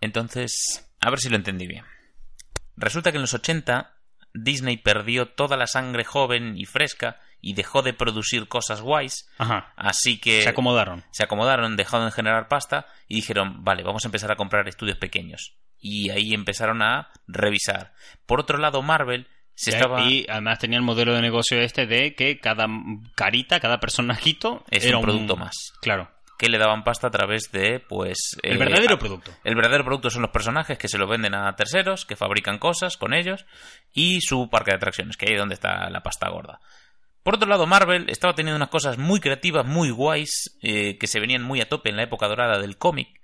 entonces, a ver si lo entendí bien. Resulta que en los 80 Disney perdió toda la sangre joven y fresca y dejó de producir cosas guays. Ajá. Así que. Se acomodaron. Se acomodaron, dejaron de generar pasta y dijeron, vale, vamos a empezar a comprar estudios pequeños. Y ahí empezaron a revisar. Por otro lado, Marvel se estaba... Y además tenía el modelo de negocio este de que cada carita, cada personajito es era un producto más. Claro que le daban pasta a través de, pues... El verdadero producto. El verdadero producto son los personajes que se lo venden a terceros, que fabrican cosas con ellos, y su parque de atracciones, que ahí es donde está la pasta gorda. Por otro lado, Marvel estaba teniendo unas cosas muy creativas, muy guays, eh, que se venían muy a tope en la época dorada del cómic,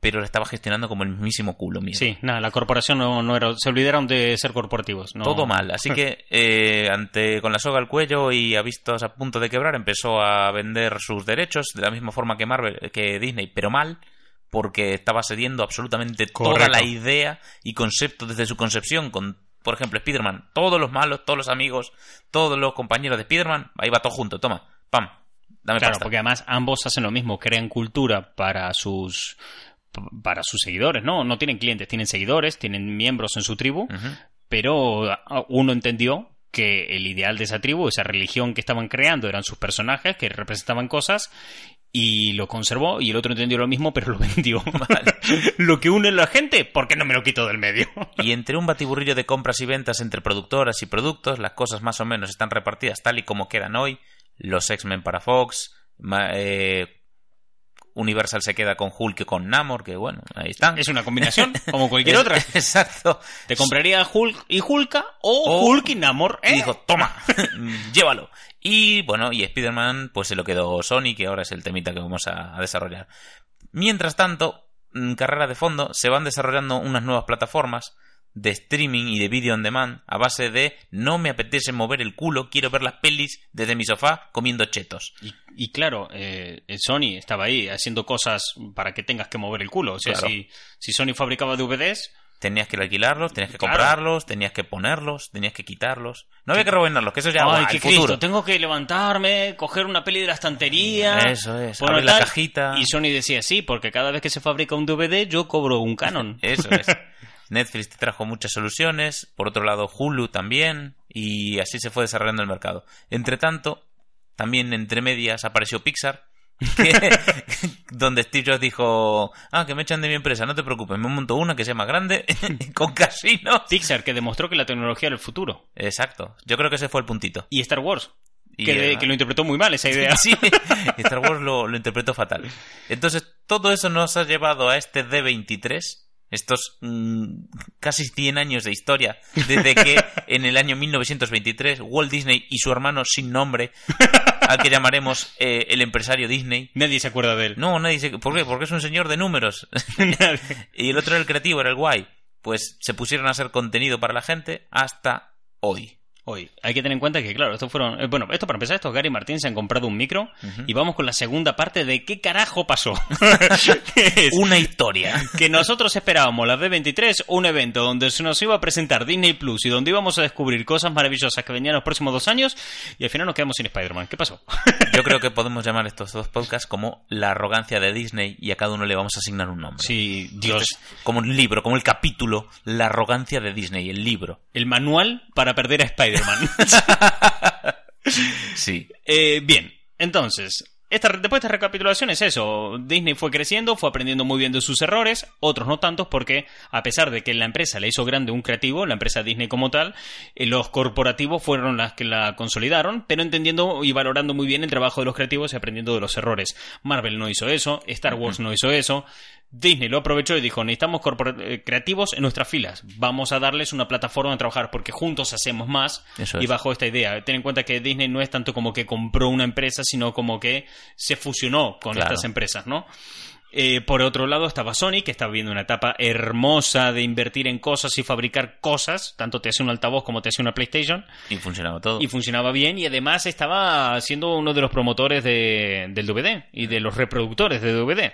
pero lo estaba gestionando como el mismísimo culo mío. Sí, nada, la corporación no, era, se olvidaron de ser corporativos. Todo mal, así que eh, ante con la soga al cuello y a vistos a punto de quebrar empezó a vender sus derechos de la misma forma que Marvel, que Disney, pero mal, porque estaba cediendo absolutamente toda la idea y concepto desde su concepción con por ejemplo, Spider-Man, todos los malos, todos los amigos, todos los compañeros de Spider-Man, ahí va todo junto, toma, pam, Dame claro, porque además ambos hacen lo mismo, crean cultura para sus para sus seguidores, ¿no? No tienen clientes, tienen seguidores, tienen miembros en su tribu, pero uno entendió que el ideal de esa tribu, esa religión que estaban creando, eran sus personajes que representaban cosas y lo conservó y el otro entendió lo mismo pero lo vendió. lo que une a la gente, ¿por qué no me lo quito del medio? y entre un batiburrillo de compras y ventas entre productoras y productos, las cosas más o menos están repartidas tal y como quedan hoy. Los X-Men para Fox, eh, Universal se queda con Hulk y con Namor, que bueno, ahí están. Es una combinación, como cualquier otra. Exacto. Te compraría Hulk y Hulka o, Hulk y Namor. ¿eh? Y dijo, toma, llévalo. Y bueno, y Spider-Man pues se lo quedó Sony, que ahora es el temita que vamos a desarrollar. Mientras tanto, carrera de fondo, se van desarrollando unas nuevas plataformas de streaming y de video on demand a base de no me apetece mover el culo, quiero ver las pelis desde mi sofá comiendo chetos. Y, claro, eh, Sony estaba ahí haciendo cosas para que tengas que mover el culo. O sea, si, si Sony fabricaba DVDs, Tenías que alquilarlos, tenías que comprarlos, tenías que ponerlos, tenías que quitarlos. No había que rebobinarlos, que eso ya Ay, qué futuro. tengo que levantarme, coger una peli de la estantería. Eso es, poner la cajita. Y Sony decía sí, porque cada vez que se fabrica un DVD yo cobro un canon. eso es. Netflix te trajo muchas soluciones, por otro lado Hulu también, y así se fue desarrollando el mercado. Entre tanto, también entre medias apareció Pixar, donde Steve Jobs dijo, ah, que me echan de mi empresa, no te preocupes, me monto una que sea más grande, con casinos. Pixar, que demostró que la tecnología era el futuro. Exacto, yo creo que ese fue el puntito. Y Star Wars. que, lo interpretó muy mal esa idea. Sí, Star Wars lo, lo interpretó fatal. Entonces, todo eso nos ha llevado a este D23, estos mm, casi 100 años de historia, desde que en el año 1923 Walt Disney y su hermano sin nombre, al que llamaremos eh, el empresario Disney. Nadie se acuerda de él. No, nadie se... ¿Por qué? Porque es un señor de números. y el otro era el creativo, era el guay. Pues se pusieron a hacer contenido para la gente hasta hoy hoy. Hay que tener en cuenta que, claro, esto fueron. Eh, bueno, esto para empezar, estos Gary y Martín se han comprado un micro y vamos con la segunda parte de qué carajo pasó. Una historia. Que nosotros esperábamos, la B23, un evento donde se nos iba a presentar Disney Plus y donde íbamos a descubrir cosas maravillosas que venían los próximos dos años y al final nos quedamos sin Spider-Man. ¿Qué pasó? Yo creo que podemos llamar estos dos podcasts como la arrogancia de Disney y a cada uno le vamos a asignar un nombre. Sí, Dios. como un libro, como el capítulo, la arrogancia de Disney, el libro. El manual para perder a Spider-Man. sí. Eh, bien, entonces, esta, después de esta recapitulación es eso. Disney fue creciendo, fue aprendiendo muy bien de sus errores, otros no tantos, porque a pesar de que la empresa le hizo grande un creativo, la empresa Disney como tal, eh, los corporativos fueron las que la consolidaron, pero entendiendo y valorando muy bien el trabajo de los creativos y aprendiendo de los errores. Marvel no hizo eso, Star Wars no hizo eso, Disney lo aprovechó y dijo, necesitamos eh, creativos en nuestras filas, vamos a darles una plataforma de trabajar porque juntos hacemos más y bajo esta idea. Ten en cuenta que Disney no es tanto como que compró una empresa, sino como que se fusionó con estas empresas, ¿no? Eh, por otro lado estaba Sony, que estaba viendo una etapa hermosa de invertir en cosas y fabricar cosas, tanto te hace un altavoz como te hace una PlayStation. Y funcionaba todo. Y funcionaba bien y además estaba siendo uno de los promotores de, del DVD y de los reproductores de DVD.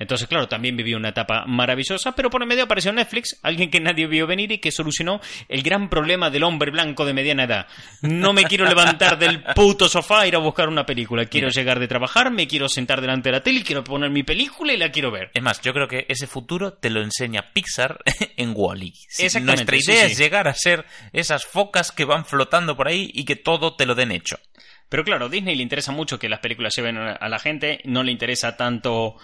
Entonces, claro, también vivió una etapa maravillosa, pero por el medio apareció Netflix, alguien que nadie vio venir y que solucionó el gran problema del hombre blanco de mediana edad. No me quiero levantar del puto sofá e ir a buscar una película. Quiero Mira. llegar de trabajar, me quiero sentar delante de la tele y quiero poner mi película y la quiero ver. Es más, yo creo que ese futuro te lo enseña Pixar en Wally. Exactamente, Nuestra idea sí. es llegar a ser esas focas que van flotando por ahí y que todo te lo den hecho. Pero claro, Disney le interesa mucho que las películas lleven a la gente, no le interesa tanto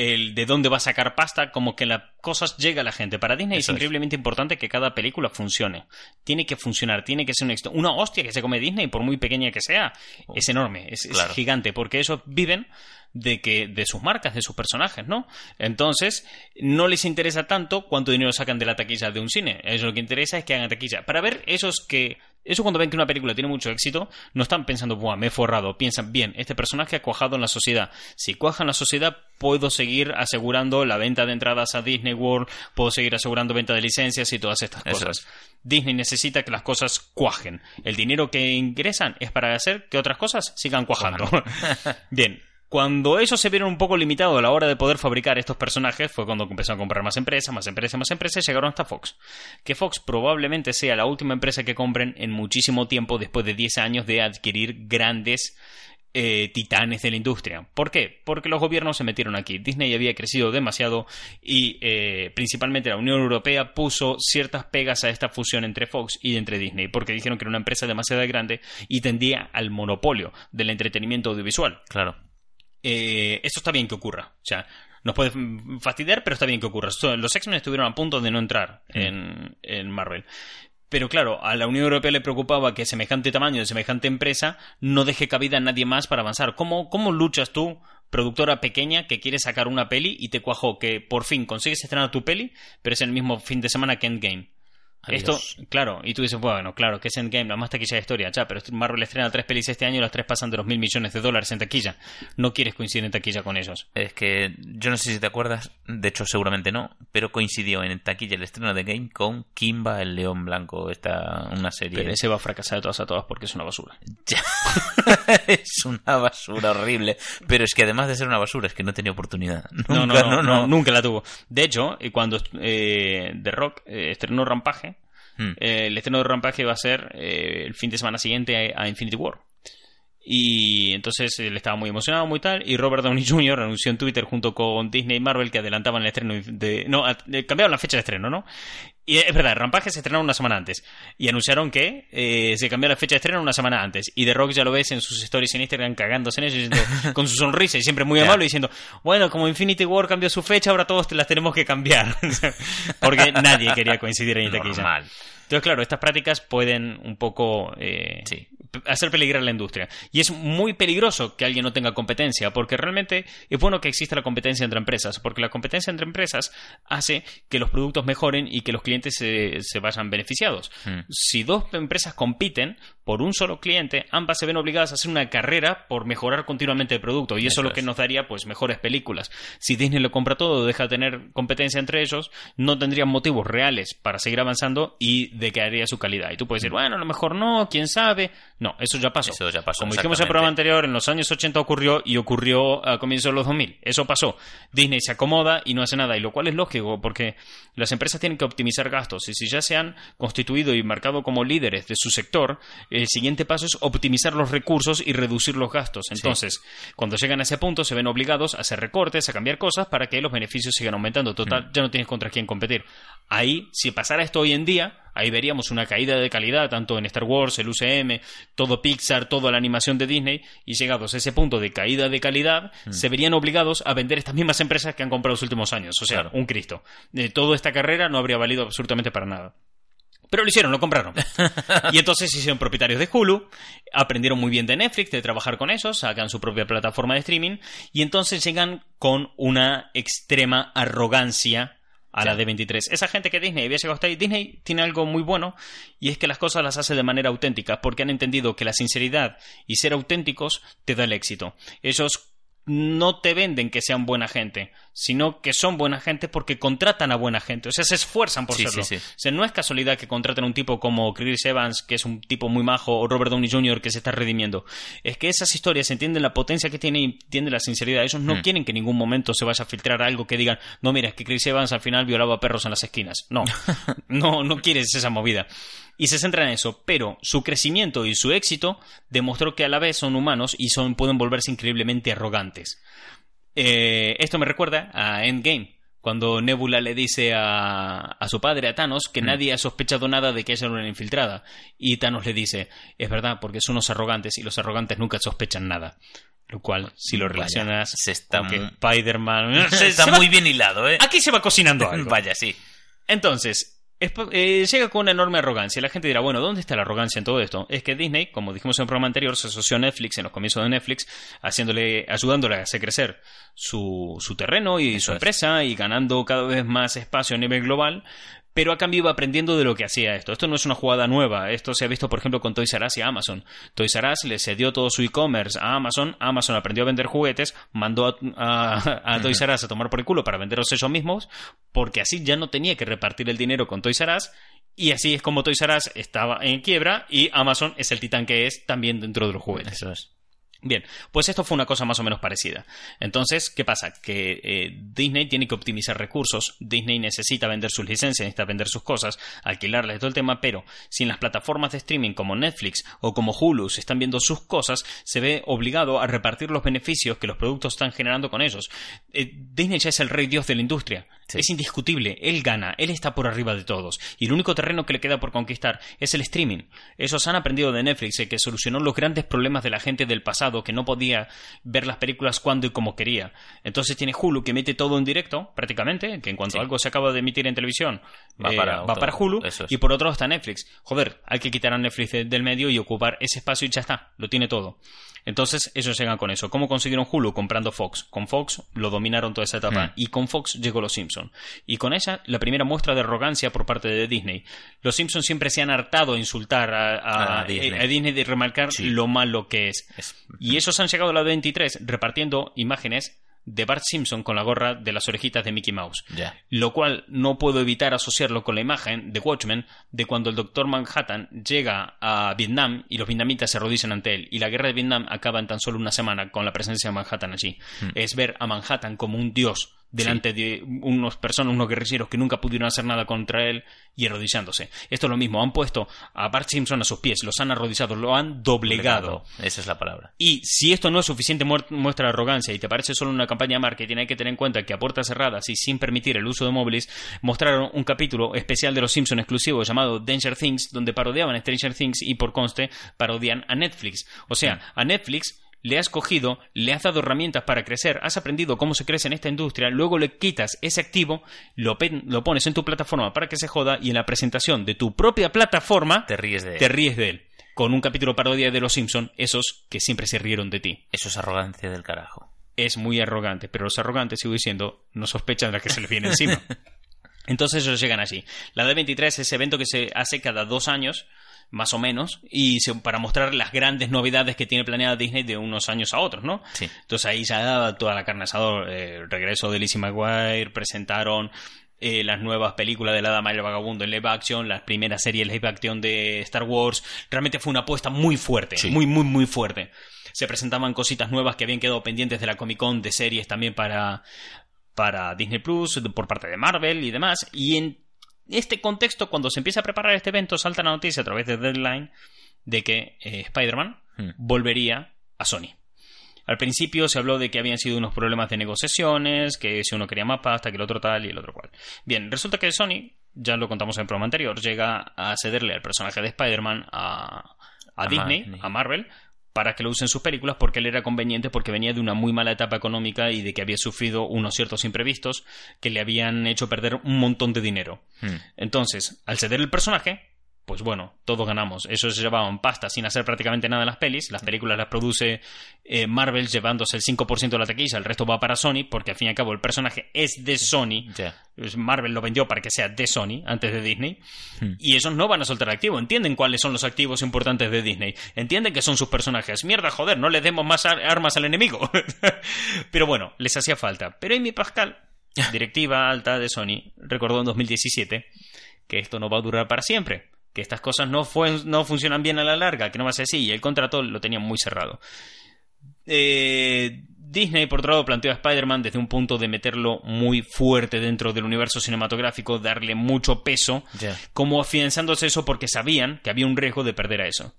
el de dónde va a sacar pasta como que las cosas lleguen a la gente. Para Disney Eso es es. increíblemente importante que cada película funcione. Tiene que funcionar, tiene que ser un éxito. Una hostia que se come Disney, por muy pequeña que sea, es enorme, es, gigante, porque ellos viven de que de sus marcas, de sus personajes, ¿no? Entonces, no les interesa tanto cuánto dinero sacan de la taquilla de un cine. Ellos lo que interesa es que hagan taquilla. Para ver esos que eso cuando ven que una película tiene mucho éxito, no están pensando, Buah, me he forrado. Piensan, bien, este personaje ha cuajado en la sociedad. Si cuaja en la sociedad, puedo seguir asegurando la venta de entradas a Disney World, puedo seguir asegurando venta de licencias y todas estas Eso cosas. Disney necesita que las cosas cuajen. El dinero que ingresan es para hacer que otras cosas sigan cuajando. Bien, cuando ellos se vieron un poco limitados a la hora de poder fabricar estos personajes, fue cuando empezaron a comprar más empresas, más empresas, más empresas, y llegaron hasta Fox. Que Fox probablemente sea la última empresa que compren en muchísimo tiempo después de 10 años de adquirir grandes eh, titanes de la industria. ¿Por qué? Porque los gobiernos se metieron aquí. Disney había crecido demasiado y eh, principalmente la Unión Europea puso ciertas pegas a esta fusión entre Fox y entre Disney, porque dijeron que era una empresa demasiado grande y tendía al monopolio del entretenimiento audiovisual. Claro. Eh, esto está bien que ocurra. O sea, nos puede mm, fastidiar, pero está bien que ocurra. Los X-Men estuvieron a punto de no entrar en, en Marvel. Pero claro, a la Unión Europea le preocupaba que semejante tamaño de semejante empresa no deje cabida a nadie más para avanzar. ¿Cómo, cómo luchas tú, productora pequeña, que quiere sacar una peli y te cuajó que por fin consigues estrenar tu peli, pero es el mismo fin de semana que Endgame? Adiós. Esto, claro, y tú dices, bueno, claro, que es Endgame, la más taquilla de historia, ya, pero Marvel estrena tres pelis este año y las tres pasan de los mil millones de dólares en taquilla. No quieres coincidir en taquilla con ellos. Es que yo no sé si te acuerdas, de hecho seguramente no, pero coincidió en taquilla el estreno de Game con Kimba el León Blanco, esta una serie. Pero ese va a fracasar de todas a todas porque es una basura. Ya. es una basura horrible, pero es que además de ser una basura es que no tenía oportunidad. No, Nunca, no, no, no, nunca la tuvo. De hecho, eh, cuando eh, The Rock eh, estrenó Rampaje, Hmm. eh, el estreno de Rampaje va a ser eh, el fin de semana siguiente a, a Infinity War. Y entonces él estaba muy emocionado, muy tal. Y Robert Downey Jr. anunció en Twitter junto con Disney y Marvel que adelantaban el estreno de. No, eh, cambiaron la fecha de estreno, ¿no? Y es verdad, Rampaje se estrenaron una semana antes. Y anunciaron que eh, se cambió la fecha de estreno una semana antes. Y The Rock ya lo ves en sus stories en Instagram cagándose en ellos, diciendo- con su sonrisa y siempre muy amable, diciendo: Bueno, como Infinity War cambió su fecha, ahora todos las tenemos que cambiar. Porque nadie quería coincidir en taquilla. Normal. Entonces, claro, estas prácticas pueden un poco eh, Sí. Hacer peligrar la industria. Y es muy peligroso que alguien no tenga competencia, porque realmente es bueno que exista la competencia entre empresas, porque la competencia entre empresas hace que los productos mejoren y que los clientes se, se vayan beneficiados. Mm. Si dos empresas compiten por un solo cliente, ambas se ven obligadas a hacer una carrera por mejorar continuamente el producto, y eso, es lo que nos daría pues mejores películas. Si Disney lo compra todo, deja de tener competencia entre ellos, no tendrían motivos reales para seguir avanzando y decaería su calidad. Y tú puedes decir, bueno, a lo mejor no, quién sabe. No, eso ya pasó. Eso ya pasó, Como dijimos en el programa anterior, en los años 80 ocurrió y ocurrió a comienzos de los 2000. Eso pasó. Disney se acomoda y no hace nada, y lo cual es lógico porque las empresas tienen que optimizar gastos y si ya se han constituido y marcado como líderes de su sector, el siguiente paso es optimizar los recursos y reducir los gastos. Entonces, cuando llegan a ese punto, se ven obligados a hacer recortes, a cambiar cosas para que los beneficios sigan aumentando. Total, Mm. ya no tienes contra quién competir. Ahí, si pasara esto hoy en día, ahí veríamos una caída de calidad, tanto en Star Wars, el UCM, todo Pixar, toda la animación de Disney, y llegados a ese punto de caída de calidad, Mm. se verían obligados a vender estas mismas empresas que han comprado los últimos años. O sea, Claro. un Cristo. De toda esta carrera no habría valido absolutamente para nada. Pero lo hicieron, lo compraron. y entonces se hicieron propietarios de Hulu, aprendieron muy bien de Netflix, de trabajar con ellos, sacan su propia plataforma de streaming, y entonces llegan con una extrema arrogancia a la Sí. D23. Esa gente que Disney había llegado hasta ahí, Disney tiene algo muy bueno, y es que las cosas las hace de manera auténtica, porque han entendido que la sinceridad y ser auténticos te da el éxito. Ellos no te venden que sean buena gente, sino que son buena gente porque contratan a buena gente. O sea, se esfuerzan por Sí, serlo. sí, sí. O sea, no es casualidad que contraten a un tipo como Chris Evans, que es un tipo muy majo, o Robert Downey Jr., que se está redimiendo. Es que esas historias entienden la potencia que tiene y entienden la sinceridad. Ellos no Mm. quieren que en ningún momento se vaya a filtrar algo que digan, no, mira, es que Chris Evans al final violaba perros en las esquinas. No, no, no quieres esa movida. Y se centra en eso, pero su crecimiento y su éxito demostró que a la vez son humanos y son, pueden volverse increíblemente arrogantes. Eh, esto me recuerda a Endgame, cuando Nebula le dice a, a su padre, a Thanos, que Mm. nadie ha sospechado nada de que ella era una infiltrada. Y Thanos le dice, es verdad, porque son unos arrogantes y los arrogantes nunca sospechan nada. Lo cual, si lo Vaya, relacionas se está Spider-Man... Se está se va- muy bien hilado, ¿eh? Aquí se va cocinando algo. Vaya, sí. Entonces, es- eh, llega con una enorme arrogancia. La gente dirá, bueno, ¿dónde está la arrogancia en todo esto? Es que Disney, como dijimos en el programa anterior, se asoció a Netflix en los comienzos de Netflix, haciéndole, ayudándole a hacer crecer su, su terreno y Eso su es. empresa y ganando cada vez más espacio a nivel global. Pero a cambio iba aprendiendo de lo que hacía esto. Esto no es una jugada nueva. Esto se ha visto, por ejemplo, con Toys R Us y Amazon. Toys R Us le cedió todo su e-commerce a Amazon. Amazon aprendió a vender juguetes, mandó a, a- a Toys R Us a tomar por el culo para venderlos ellos mismos, porque así ya no tenía que repartir el dinero con Toys R Us. Y así es como Toys R Us estaba en quiebra y Amazon es el titán que es también dentro de los juguetes. Eso es. Bien, pues esto fue una cosa más o menos parecida. Entonces, ¿qué pasa? Que eh, Disney tiene que optimizar recursos, Disney necesita vender sus licencias, necesita vender sus cosas, alquilarles todo el tema, pero si en las plataformas de streaming como Netflix o como Hulu están viendo sus cosas, se ve obligado a repartir los beneficios que los productos están generando con ellos. Eh, Disney ya es el rey dios de la industria. Sí. Es indiscutible, él gana, él está por arriba de todos. Y el único terreno que le queda por conquistar es el streaming. Ellos han aprendido de Netflix que solucionó los grandes problemas de la gente del pasado que no podía ver las películas cuando y como quería. Entonces tiene Hulu que emite todo en directo, prácticamente, que en cuanto Sí. algo se acaba de emitir en televisión, Va eh, para va otro- para Hulu. es. Y por otro lado está Netflix. Joder, hay que quitar a Netflix de- del medio y ocupar ese espacio y ya está, lo tiene todo. Entonces ellos llegan con eso. ¿Cómo consiguieron Hulu? Comprando Fox. Con Fox lo dominaron toda esa etapa. Hmm. Y con Fox llegó Los Simpson. Y con ella la primera muestra de arrogancia por parte de Disney. Los Simpsons siempre se han hartado a insultar a, a- A Disney. a Disney de remarcar Sí. lo malo que es. Es- Y esos han llegado a la 23 repartiendo imágenes de Bart Simpson con la gorra de las orejitas de Mickey Mouse. Lo cual no puedo evitar asociarlo con la imagen de Watchmen de cuando el Doctor Manhattan llega a Vietnam y los vietnamitas se arrodillan ante él. Y la guerra de Vietnam acaba en tan solo una semana con la presencia de Manhattan allí. Es ver a Manhattan como un dios delante de unos personas, unos guerrilleros que nunca pudieron hacer nada contra él y arrodillándose. Esto es lo mismo, han puesto a Bart Simpson a sus pies, los han arrodillado, lo han doblegado. Esa es la palabra. Y si esto no es suficiente muestra de arrogancia y te parece solo una campaña de marketing, hay que tener en cuenta que a puertas cerradas y sin permitir el uso de móviles, mostraron un capítulo especial de Los Simpson exclusivo llamado Danger Things, donde parodiaban a Stranger Things y por conste parodian a Netflix. O sea, a Netflix le has cogido, le has dado herramientas para crecer, has aprendido cómo se crece en esta industria, luego le quitas ese activo, lo, pones en tu plataforma para que se joda y en la presentación de tu propia plataforma Te ríes de te ríes de él. Con un capítulo parodia de Los Simpson, esos que siempre se rieron de ti. Eso es arrogancia del carajo. Es muy arrogante, pero los arrogantes, sigo diciendo, no sospechan de la que se les viene encima. Entonces ellos llegan allí. La D23 es ese evento que se hace cada dos años, más o menos, y se- para mostrar las grandes novedades que tiene planeada Disney de unos años a otros, ¿no? Sí. Entonces ahí ya daba toda la carne asador. eh, el regreso de Lizzie McGuire, presentaron eh, las nuevas películas de la Dama y el Vagabundo en live action, las primeras series live action de Star Wars. Realmente fue una apuesta muy fuerte, Sí. muy, muy, muy fuerte. Se presentaban cositas nuevas que habían quedado pendientes de la Comic Con, de series también para, para Disney Plus, por parte de Marvel y demás. Y en este contexto, cuando se empieza a preparar este evento, salta la noticia a través de Deadline de que eh, Spider-Man Hmm. volvería a Sony. Al principio se habló de que habían sido unos problemas de negociaciones, que si uno quería más pasta, que el otro tal y el otro cual. Bien, resulta que Sony, ya lo contamos en el programa anterior, llega a cederle al personaje de Spider-Man a, a A Disney, Marvel. a Marvel, para que lo usen sus películas porque él era conveniente porque venía de una muy mala etapa económica y de que había sufrido unos ciertos imprevistos que le habían hecho perder un montón de dinero. Hmm. Entonces, al ceder el personaje, pues bueno, todos ganamos. Eso se llevaban pasta sin hacer prácticamente nada en las pelis. Las películas las produce eh, Marvel llevándose el 5% de la taquilla, el resto va para Sony, porque al fin y al cabo el personaje es de Sony. Marvel lo vendió para que sea de Sony antes de Disney. Hmm. Y ellos no van a soltar activo. Entienden cuáles son los activos importantes de Disney. Entienden que son sus personajes. Mierda, joder, no les demos más ar- armas al enemigo. Pero bueno, les hacía falta. Pero Amy Pascal, directiva alta de Sony, recordó en 2017 que esto no va a durar para siempre. Que estas cosas no, fue- no funcionan bien a la larga, que no va a ser así. Y el contrato lo tenía muy cerrado. Eh, Disney, por otro lado, planteó a Spider-Man desde un punto de meterlo muy fuerte dentro del universo cinematográfico, darle mucho peso, como afianzándose eso porque sabían que había un riesgo de perder a eso.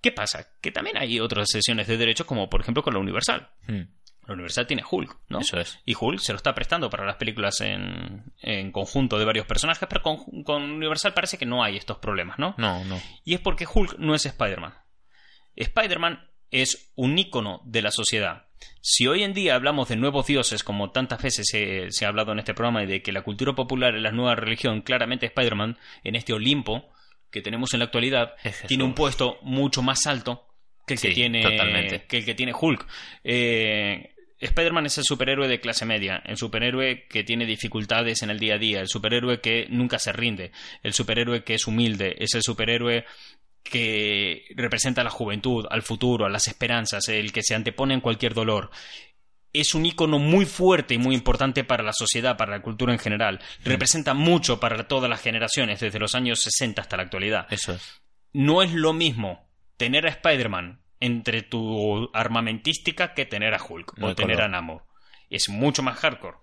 ¿Qué pasa? Que también hay otras sesiones de derechos, como por ejemplo con la Universal. Hmm. La Universal tiene Hulk, ¿no? Eso es. Y Hulk se lo está prestando para las películas en, en conjunto de varios personajes, pero con, con Universal parece que no hay estos problemas, ¿no? No, no. Y es porque Hulk no es Spider-Man. Spider-Man es un ícono de la sociedad. Si hoy en día hablamos de nuevos dioses, como tantas veces se, se ha hablado en este programa, y de que la cultura popular es la nueva religión, claramente Spider-Man, en este Olimpo que tenemos en la actualidad, tiene un puesto mucho más alto que el que tiene que el que tiene Hulk. Eh, Spider-Man es el superhéroe de clase media, el superhéroe que tiene dificultades en el día a día, el superhéroe que nunca se rinde, el superhéroe que es humilde, es el superhéroe que representa a la juventud, al futuro, a las esperanzas, el que se antepone en cualquier dolor. Es un icono muy fuerte y muy importante para la sociedad, para la cultura en general. Representa mucho para todas las generaciones, desde los años 60 hasta la actualidad Eso es. no es lo mismo tener a Spider-Man entre tu armamentística que tener a Hulk No o tener color. a Namor. Es mucho más hardcore.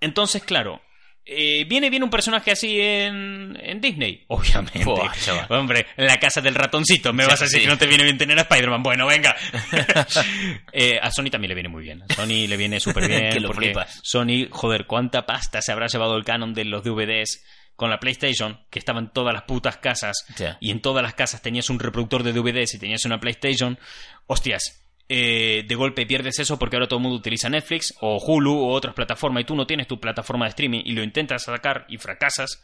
Entonces, claro, eh, ¿viene bien un personaje así en, en Disney? Obviamente. Buah. Hombre, en la casa del ratoncito. Me Sí, vas a decir sí. que no te viene bien tener a Spider-Man. Bueno, venga. Eh, a Sony también le viene muy bien. A Sony le viene súper bien. Que lo porque flipas. Sony, joder, cuánta pasta se habrá llevado el canon de los DVDs con la PlayStation, que estaba en todas las putas casas, y en todas las casas tenías un reproductor de DVDs y tenías una PlayStation. Hostias, eh, de golpe pierdes eso porque ahora todo el mundo utiliza Netflix o Hulu o otras plataformas y tú no tienes tu plataforma de streaming y lo intentas sacar y fracasas.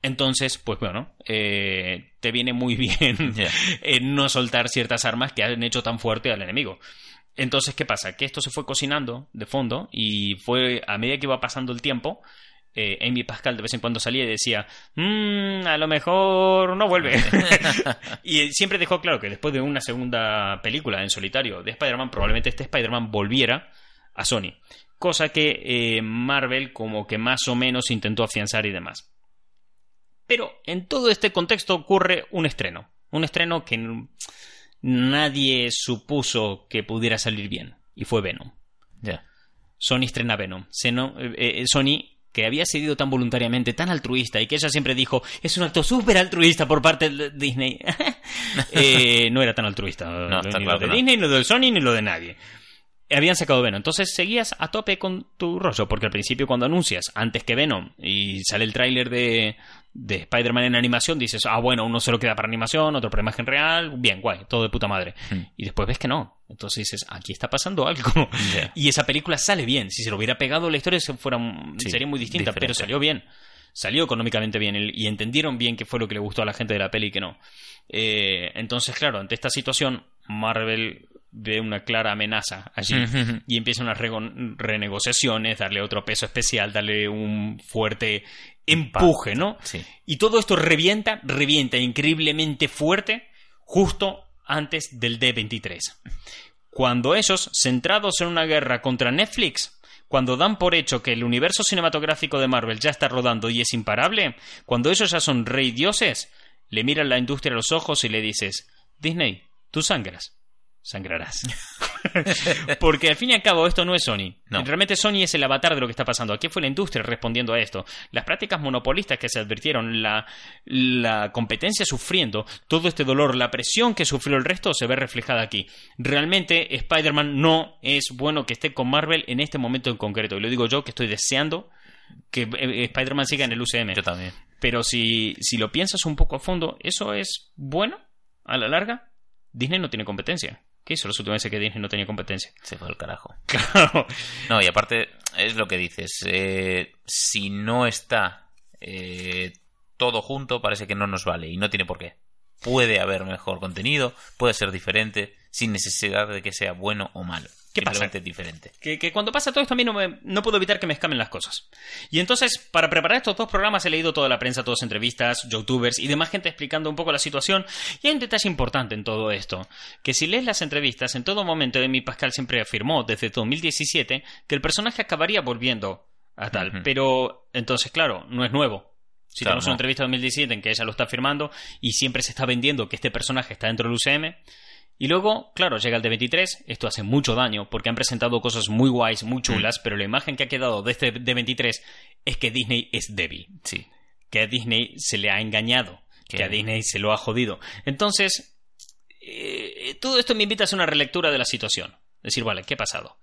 Entonces, pues bueno, eh, te viene muy bien eh, no soltar ciertas armas que han hecho tan fuerte al enemigo. Entonces, ¿qué pasa? Que esto se fue cocinando de fondo y fue a medida que iba pasando el tiempo. Eh, Amy Pascal de vez en cuando salía y decía, "Mm, a lo mejor no vuelve. y siempre dejó claro que después de una segunda película en solitario de Spider-Man, probablemente este Spider-Man volviera a Sony. Cosa que eh, Marvel como que más o menos intentó afianzar y demás. Pero en todo este contexto ocurre un estreno. Un estreno que nadie supuso que pudiera salir bien. Y fue Venom. Sony estrena Venom. Eh, Sony, que había cedido tan voluntariamente, tan altruista, y que ella siempre dijo, es un acto súper altruista por parte de Disney. Eh, no era tan altruista. No, está ni lo de. Disney, ni lo de Sony, ni lo de nadie. Habían sacado Venom. Entonces seguías a tope con tu rollo, porque al principio cuando anuncias antes que Venom y sale el tráiler de, de Spider-Man en animación, dices, ah, bueno, uno se lo queda para animación, otro para imagen real, bien, guay, todo de puta madre. Hmm. Y después ves que no. Entonces dices, aquí está pasando algo. Y esa película sale bien. Si se lo hubiera pegado, la historia se fuera, Sí, sería muy distinta, diferente. pero salió bien. Salió económicamente bien y entendieron bien qué fue lo que le gustó a la gente de la peli y qué no. Eh, entonces, claro, ante esta situación, Marvel ve una clara amenaza allí y empieza unas rego- renegociaciones, darle otro peso especial, darle un fuerte empuje, ¿no? Sí. Y todo esto revienta, revienta increíblemente fuerte justo antes del D23. Cuando ellos, centrados en una guerra contra Netflix, cuando dan por hecho que el universo cinematográfico de Marvel ya está rodando y es imparable, cuando ellos ya son rey dioses, le miran la industria a los ojos y le dices, Disney, tú sangras. Sangrarás. Porque al fin y al cabo esto no es Sony. No. Realmente Sony es el avatar de lo que está pasando. Aquí fue la industria respondiendo a esto. Las prácticas monopolistas que se advirtieron, la, la competencia sufriendo, todo este dolor, la presión que sufrió el resto se ve reflejada aquí. Realmente Spider-Man no es bueno que esté con Marvel en este momento en concreto. Y lo digo yo que estoy deseando que eh, Spider-Man siga en el UCM. Yo también. Pero si, si lo piensas un poco a fondo, ¿eso es bueno a la larga? Disney no tiene competencia. ¿Qué hizo los últimos meses que Disney no tenía competencia? Se fue al carajo. Claro. No, y aparte, es lo que dices. eh, si no está eh, todo junto parece que no nos vale y no tiene por qué. Puede haber mejor contenido, puede ser diferente, sin necesidad de que sea bueno o malo. ¿Qué pasa? Diferente. Que, que cuando pasa todo esto a mí no, me- no puedo evitar que me escamen las cosas. Y entonces, para preparar estos dos programas he leído toda la prensa, todas entrevistas, youtubers y demás gente explicando un poco la situación. Y hay un detalle importante en todo esto, que si lees las entrevistas, en todo momento Amy Pascal siempre afirmó desde 2017 que el personaje acabaría volviendo a tal. Pero, entonces, claro, no es nuevo. Si Claro, tenemos no. una entrevista de 2017 en que ella lo está afirmando y siempre se está vendiendo que este personaje está dentro del UCM. Y luego, claro, llega el de 23, esto hace mucho daño porque han presentado cosas muy guays, muy chulas, pero la imagen que ha quedado de este de 23 es que Disney es débil, Sí. que a Disney se le ha engañado, que, Que- a Disney se lo ha jodido. Entonces, eh, todo esto me invita a hacer una relectura de la situación. Decir, vale, ¿qué ha pasado?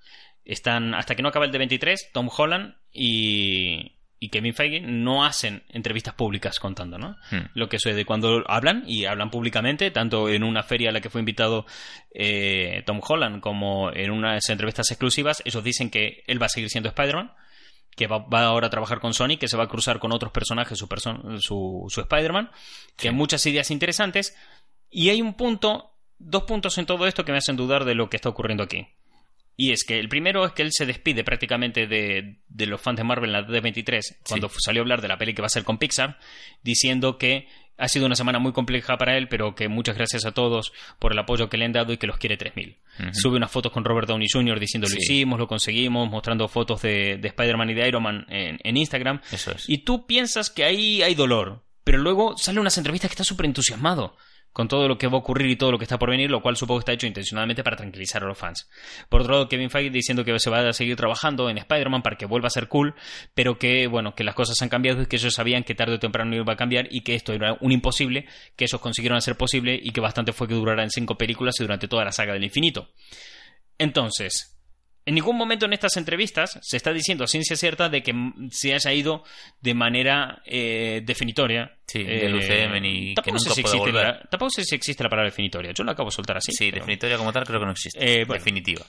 Están, hasta que no acaba el de 23, Tom Holland y, y Kevin Feige no hacen entrevistas públicas contando, ¿no? Hmm. Lo que sucede cuando hablan, y hablan públicamente, tanto en una feria a la que fue invitado eh, Tom Holland como en unas entrevistas exclusivas, ellos dicen que él va a seguir siendo Spider-Man, que va, va ahora a trabajar con Sony, que se va a cruzar con otros personajes su, person- su, su Spider-Man, que hay muchas ideas interesantes, y hay un punto, dos puntos en todo esto que me hacen dudar de lo que está ocurriendo aquí. Y es que el primero es que él se despide prácticamente de, de los fans de Marvel en la D23 cuando salió a hablar de la peli que va a ser con Pixar, diciendo que ha sido una semana muy compleja para él, pero que muchas gracias a todos por el apoyo que le han dado y que los quiere 3000. Sube unas fotos con Robert Downey Jr. diciendo lo Sí. hicimos, lo conseguimos, mostrando fotos de, de Spider-Man y de Iron Man en, en Instagram. Eso es. Y tú piensas que ahí hay dolor, pero luego sale unas entrevistas que está súper entusiasmado con todo lo que va a ocurrir y todo lo que está por venir, lo cual supongo que está hecho intencionadamente para tranquilizar a los fans. Por otro lado, Kevin Feige diciendo que se va a seguir trabajando en Spider-Man para que vuelva a ser cool, pero que, bueno, que las cosas han cambiado y que ellos sabían que tarde o temprano iba a cambiar y que esto era un imposible, que ellos consiguieron hacer posible y que bastante fue que durara en cinco películas y durante toda la saga del infinito. Entonces, en ningún momento en estas entrevistas se está diciendo a ciencia cierta de que se haya ido de manera eh, definitoria. Sí, eh, del UCM ni que tampoco sé si existe la- tampoco sé si existe la palabra definitoria. Yo la acabo de soltar así. Sí, pero- definitoria como tal creo que no existe. Eh, bueno. Definitiva.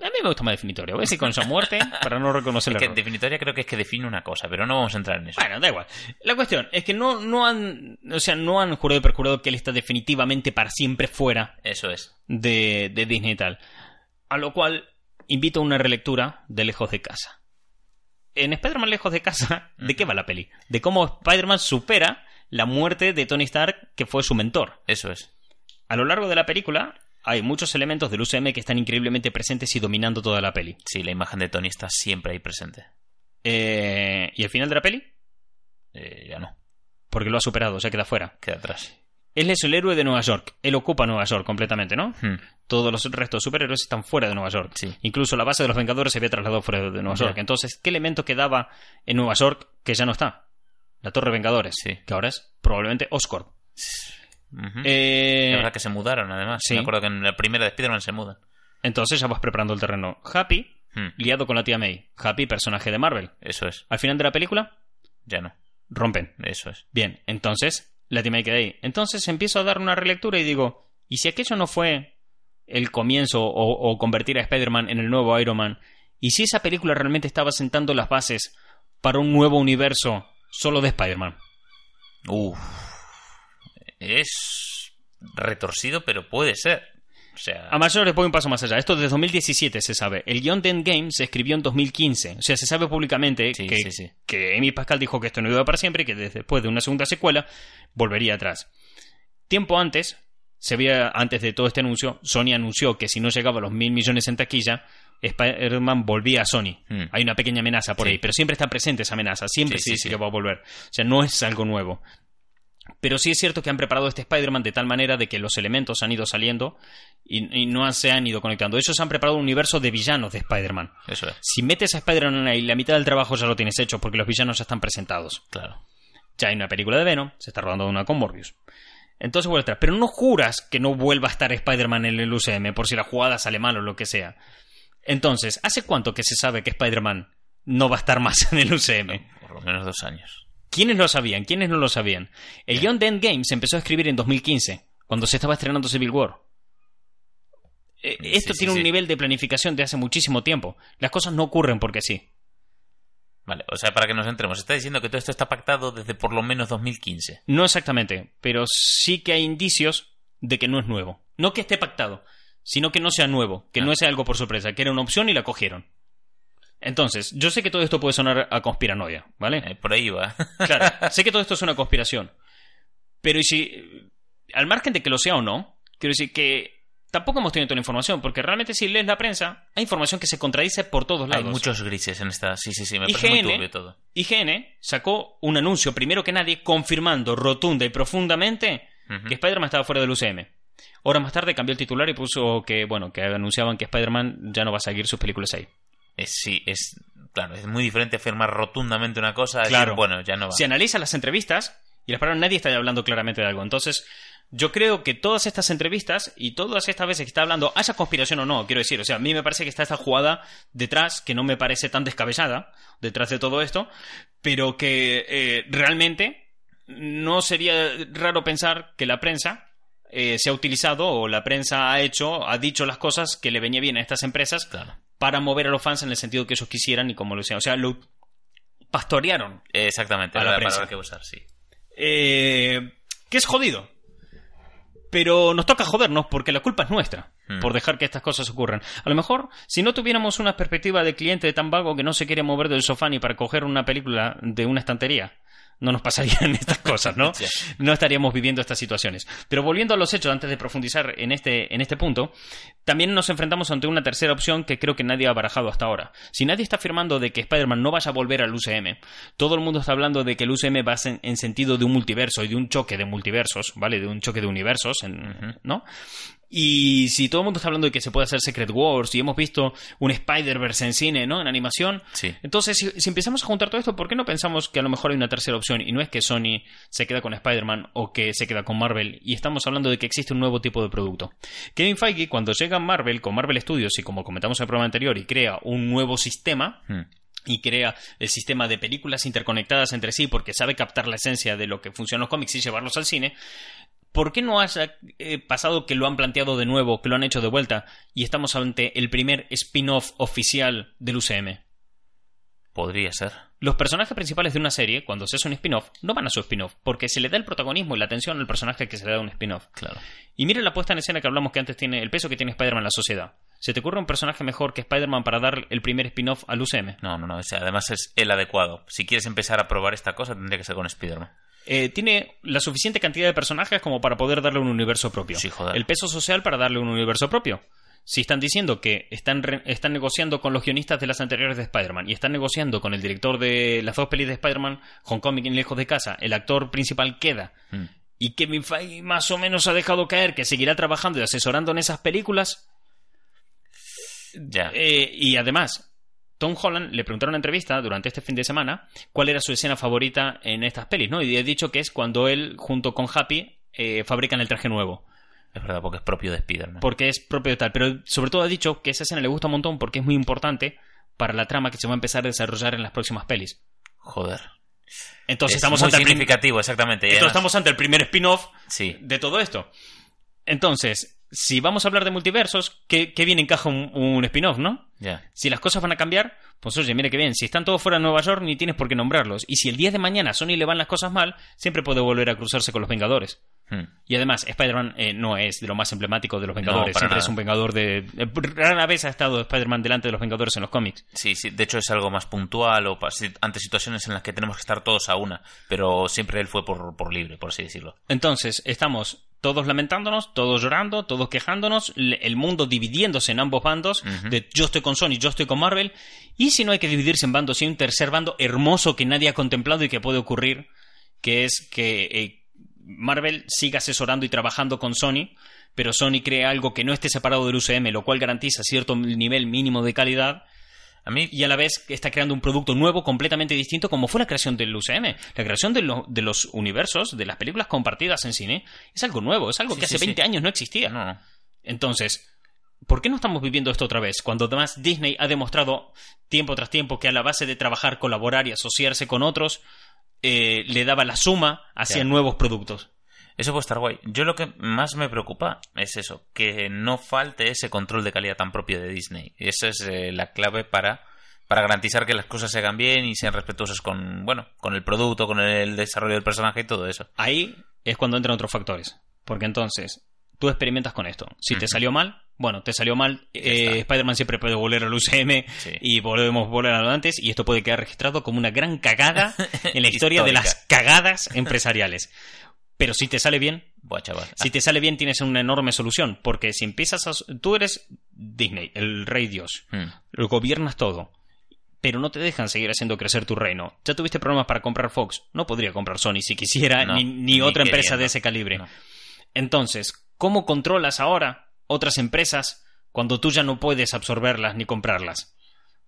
A mí me gusta más definitoria. Voy a decir con su muerte para no reconocer Es que definitoria creo que es que define una cosa, pero no vamos a entrar en eso. Bueno, da igual. La cuestión es que no, no han, o sea, no han jurado y perjurado que él está definitivamente para siempre fuera Eso es. de, de Disney y tal. A lo cual invito a una relectura de Lejos de Casa. En Spider-Man Lejos de Casa, ¿de qué va la peli? De cómo Spider-Man supera la muerte de Tony Stark, que fue su mentor. Eso es. A lo largo de la película hay muchos elementos del UCM que están increíblemente presentes y dominando toda la peli. Sí, la imagen de Tony está siempre ahí presente. Eh, ¿Y el final de la peli? Eh, ya no, Porque lo ha superado, se queda fuera. queda atrás. Él es el héroe de Nueva York. Él ocupa Nueva York completamente, ¿no? Hmm. Todos los restos de superhéroes están fuera de Nueva York. Sí. Incluso la base de los Vengadores se había trasladado fuera de Nueva. York. Entonces, ¿qué elemento quedaba en Nueva York que ya no está? La Torre Vengadores, Sí. que ahora es probablemente Oscorp. Ujú. Eh, La verdad que se mudaron, además. sí. Me acuerdo que en la primera de Spider-Man se mudan. entonces ya vas preparando el terreno. Happy, Hmm. liado con la tía May. Happy, personaje de Marvel. Eso es. Al final de la película, Ya no. rompen. Eso es. Bien, entonces la queda ahí. Entonces empiezo a dar una relectura y digo, ¿y si aquello no fue el comienzo o, o convertir a Spider-Man en el nuevo Iron Man? ¿Y si esa película realmente estaba sentando las bases para un nuevo universo solo de Spider-Man? Uf. Es retorcido, pero puede ser. O sea, A mayores voy un paso más allá. Esto desde 2017 se sabe. El guion de Endgame se escribió en 2015. O sea, se sabe públicamente Sí, que, sí, sí. que Amy Pascal dijo que esto no iba para siempre y que después de una segunda secuela volvería atrás. Tiempo antes, se había, antes de todo este anuncio, Sony anunció que si no llegaba a los mil millones en taquilla, Spider-Man volvía a Sony. Hmm. Hay una pequeña amenaza por ahí, pero siempre está presente esa amenaza. Siempre Sí, se dice que va a volver. O sea, no es algo nuevo. Pero sí es cierto que han preparado este Spider-Man de tal manera de que los elementos han ido saliendo y, y no se han ido conectando. Ellos han preparado un universo de villanos de Spider-Man. eso es. Si metes a Spider-Man ahí, la mitad del trabajo ya lo tienes hecho porque los villanos ya están presentados. Claro. Ya hay una película de Venom, se está rodando una con Morbius. Entonces vuelve atrás. Pero no juras que no vuelva a estar Spider-Man en el UCM por si la jugada sale mal o lo que sea. Entonces, ¿hace cuánto que se sabe que Spider-Man no va a estar más en el UCM? Por lo menos dos años. ¿Quiénes lo sabían? ¿Quiénes no lo sabían? El guion de Endgame se empezó a escribir en 2015, cuando se estaba estrenando Civil War. Eh, Sí, Esto sí, tiene un nivel de planificación de hace muchísimo tiempo. Las cosas no ocurren porque sí. Vale, o sea, para que nos entremos, está diciendo que todo esto está pactado desde por lo menos 2015. No exactamente, pero sí que hay indicios de que no es nuevo. No que esté pactado, sino que no sea nuevo, que Ah. no sea algo por sorpresa, que era una opción y la cogieron. Entonces, yo sé que todo esto puede sonar a conspiranoia, ¿vale? Eh, por ahí va. Claro, sé que todo esto es una conspiración. Pero y si, al margen de que lo sea o no, quiero decir que tampoco hemos tenido toda la información, porque realmente si lees la prensa, hay información que se contradice por todos Hay lados. muchos grises en esta. Sí, sí, sí, me parece muy turbio todo. IGN sacó un anuncio, primero que nadie, confirmando rotunda y profundamente que Spider-Man estaba fuera del UCM. Horas más tarde cambió el titular y puso que, bueno, que anunciaban que Spider-Man ya no va a seguir sus películas ahí. Es- sí, es. Claro, es muy diferente afirmar rotundamente una cosa. a decir, Claro. bueno, ya no va. Si analizas las entrevistas, y las palabras nadie está hablando claramente de algo. Entonces, yo creo que todas estas entrevistas y todas estas veces que está hablando, haya conspiración o no, quiero decir, o sea, a mí me parece que está esta jugada detrás, que no me parece tan descabellada, detrás de todo esto, pero que eh, realmente no sería raro pensar que la prensa eh, se ha utilizado o la prensa ha hecho, ha dicho las cosas que le venía bien a estas empresas Claro. Para mover a los fans en el sentido que ellos quisieran y como lo decían. O sea, lo pastorearon Exactamente, A la la prensa. palabra que usar, sí. eh, que es jodido. Pero nos toca jodernos porque la culpa es nuestra Hmm. por dejar que estas cosas ocurran. A lo mejor, si no tuviéramos una perspectiva de cliente tan vago que no se quiere mover del sofá ni para coger una película de una estantería, no nos pasarían estas cosas, ¿no? Sí. No estaríamos viviendo estas situaciones. Pero volviendo a los hechos, antes de profundizar en este, en este punto, también nos enfrentamos ante una tercera opción que creo que nadie ha barajado hasta ahora. Si nadie está afirmando de que Spider-Man no vaya a volver al UCM, todo el mundo está hablando de que el UCM va en, en sentido de un multiverso y de un choque de multiversos, ¿vale? De un choque de universos, en- ¿no? Y si todo el mundo está hablando de que se puede hacer Secret Wars y hemos visto un Spider-Verse en cine, ¿no? En animación. Sí. Entonces, si, si empezamos a juntar todo esto, ¿por qué no pensamos que a lo mejor hay una tercera opción? Y no es que Sony se queda con Spider-Man o que se queda con Marvel. Y estamos hablando de que existe un nuevo tipo de producto. Kevin Feige, cuando llega a Marvel con Marvel Studios y como comentamos en el programa anterior, y crea un nuevo sistema, Hmm. y crea el sistema de películas interconectadas entre sí porque sabe captar la esencia de lo que funcionan los cómics y llevarlos al cine, ¿por qué no haya eh, pasado que lo han planteado de nuevo, que lo han hecho de vuelta y estamos ante el primer spin-off oficial del UCM? Podría ser. Los personajes principales de una serie, cuando se hace un spin-off, no van a su spin-off, porque se le da el protagonismo y la atención al personaje que se le da un spin-off. Claro. Y mire la puesta en escena que hablamos que antes tiene, el peso que tiene Spider-Man en la sociedad. ¿Se te ocurre un personaje mejor que Spider-Man para dar el primer spin-off al UCM? No, no, no. además es el adecuado. Si quieres empezar a probar esta cosa, tendría que ser con Spider-Man. Eh, tiene la suficiente cantidad de personajes como para poder darle un universo propio. Sí, joder. El peso social para darle un universo propio. Si están diciendo que están, re- están negociando con los guionistas de las anteriores de Spider-Man y están negociando con el director de las dos pelis de Spider-Man, Homecoming y Lejos de Casa, el actor principal queda, Hmm. y Kevin Feige más o menos ha dejado caer que seguirá trabajando y asesorando en esas películas, Ya. eh, y además, Tom Holland le preguntaron en una entrevista durante este fin de semana cuál era su escena favorita en estas pelis, ¿no? Y he dicho que es cuando él, junto con Happy, eh, fabrican el traje nuevo. Es verdad, porque es propio de Spider-Man. Porque es propio de tal. Pero sobre todo ha dicho que esa escena le gusta un montón porque es muy importante para la trama que se va a empezar a desarrollar en las próximas pelis. Joder. Entonces es estamos muy ante el significativo, exactamente. Entonces además- estamos ante el primer spin-off Sí. de todo esto. Entonces, si vamos a hablar de multiversos, ¿qué, qué bien encaja un, un spin-off, no? Si las cosas van a cambiar, pues oye, mire que bien, si están todos fuera de Nueva York ni tienes por qué nombrarlos. Y si el día de mañana a Sony le van las cosas mal, siempre puede volver a cruzarse con los Vengadores. Hmm. Y además, Spider-Man eh, no es de lo más emblemático de los Vengadores. siempre nada. es un Vengador de... eh, rara vez ha estado Spider-Man delante de los Vengadores en los cómics. Sí, sí, de hecho es algo más puntual o ante situaciones en las que tenemos que estar todos a una, pero siempre él fue por, por libre, por así decirlo. Entonces, estamos todos lamentándonos, todos llorando, todos quejándonos, el mundo dividiéndose en ambos bandos, de yo estoy con Sony, yo estoy con Marvel, y si no hay que dividirse en bandos, hay un tercer bando hermoso que nadie ha contemplado y que puede ocurrir, que es que eh, Marvel siga asesorando y trabajando con Sony, pero Sony crea algo que no esté separado del UCM, lo cual garantiza cierto nivel mínimo de calidad, A mí, y a la vez está creando un producto nuevo completamente distinto como fue la creación del UCM. La creación de, lo- de los universos, de las películas compartidas en cine, es algo nuevo, es algo Sí, que sí, hace sí. 20 años no existía. no, no. Entonces, ¿por qué no estamos viviendo esto otra vez? Cuando además Disney ha demostrado tiempo tras tiempo que a la base de trabajar, colaborar y asociarse con otros, eh, le daba la suma hacia nuevos productos. Eso puede estar guay. Yo lo que más me preocupa es eso, que no falte ese control de calidad tan propio de Disney. Esa es eh, la clave para, para garantizar que las cosas se hagan bien y sean respetuosas con, bueno, con el producto, con el desarrollo del personaje y todo eso. Ahí es cuando entran otros factores. Porque entonces, tú experimentas con esto. Si te salió mal, bueno, te salió mal. Eh. Spider-Man siempre puede volver al UCM Sí. y volvemos a volver a lo antes. Y esto puede quedar registrado como una gran cagada en la historia de las cagadas empresariales. Pero si te sale bien, chaval. si te sale bien tienes una enorme solución. Porque si empiezas a... Tú eres Disney, el rey Dios. Mm. Lo gobiernas todo. Pero no te dejan seguir haciendo crecer tu reino. Ya tuviste problemas para comprar Fox. No podría comprar Sony si quisiera, No, ni, ni ni otra empresa de ese calibre. No. Entonces, ¿cómo controlas ahora otras empresas cuando tú ya no puedes absorberlas ni comprarlas?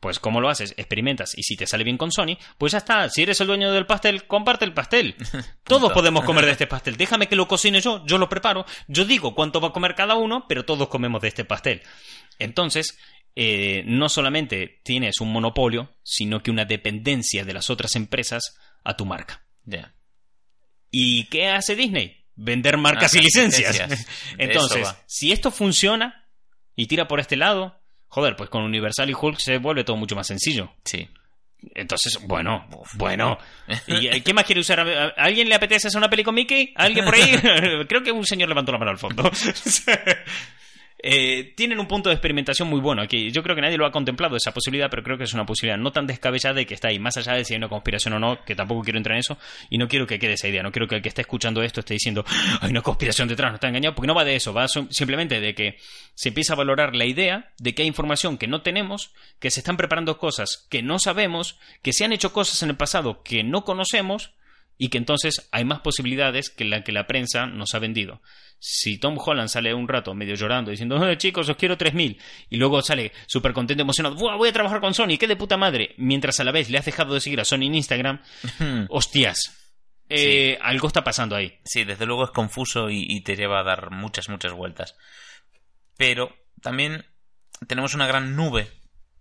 Pues ¿cómo lo haces? Experimentas y si te sale bien con Sony, pues ya está. Si eres el dueño del pastel, comparte el pastel. Todos podemos comer de este pastel. Déjame que lo cocine yo, yo lo preparo, yo digo cuánto va a comer cada uno, pero todos comemos de este pastel. Entonces, eh, no solamente tienes un monopolio, sino que una dependencia de las otras empresas a tu marca. ¿Y qué hace Disney? Vender marcas Ah, y licencias. Entonces, si esto funciona y tira por este lado, joder, pues con Universal y Hulk se vuelve todo mucho más sencillo. Sí. Entonces, bueno, bueno. ¿Y eh, qué más quiere usar? ¿A a alguien le apetece hacer una peli con Mickey? ¿A ¿Alguien por ahí? Creo que un señor levantó la mano al fondo. Eh, tienen un punto de experimentación muy bueno aquí. Yo creo que nadie lo ha contemplado esa posibilidad, pero creo que es una posibilidad no tan descabellada y que está ahí, más allá de si hay una conspiración o no, que tampoco quiero entrar en eso, y no quiero que quede esa idea, no quiero que el que esté escuchando esto esté diciendo, hay una conspiración detrás, no está engañado, porque no va de eso, va simplemente de que se empieza a valorar la idea de que hay información que no tenemos, que se están preparando cosas que no sabemos, que se han hecho cosas en el pasado que no conocemos, y que entonces hay más posibilidades que la que la prensa nos ha vendido. Si Tom Holland sale un rato medio llorando diciendo, "Eh, chicos, os quiero 3.000, y luego sale súper contento, emocionado, "Buah, voy a trabajar con Sony, qué de puta madre, mientras a la vez le has dejado de seguir a Sony en Instagram, hostias, eh, algo está pasando ahí. Sí, desde luego es confuso y, y te lleva a dar muchas, muchas vueltas. Pero también tenemos una gran nube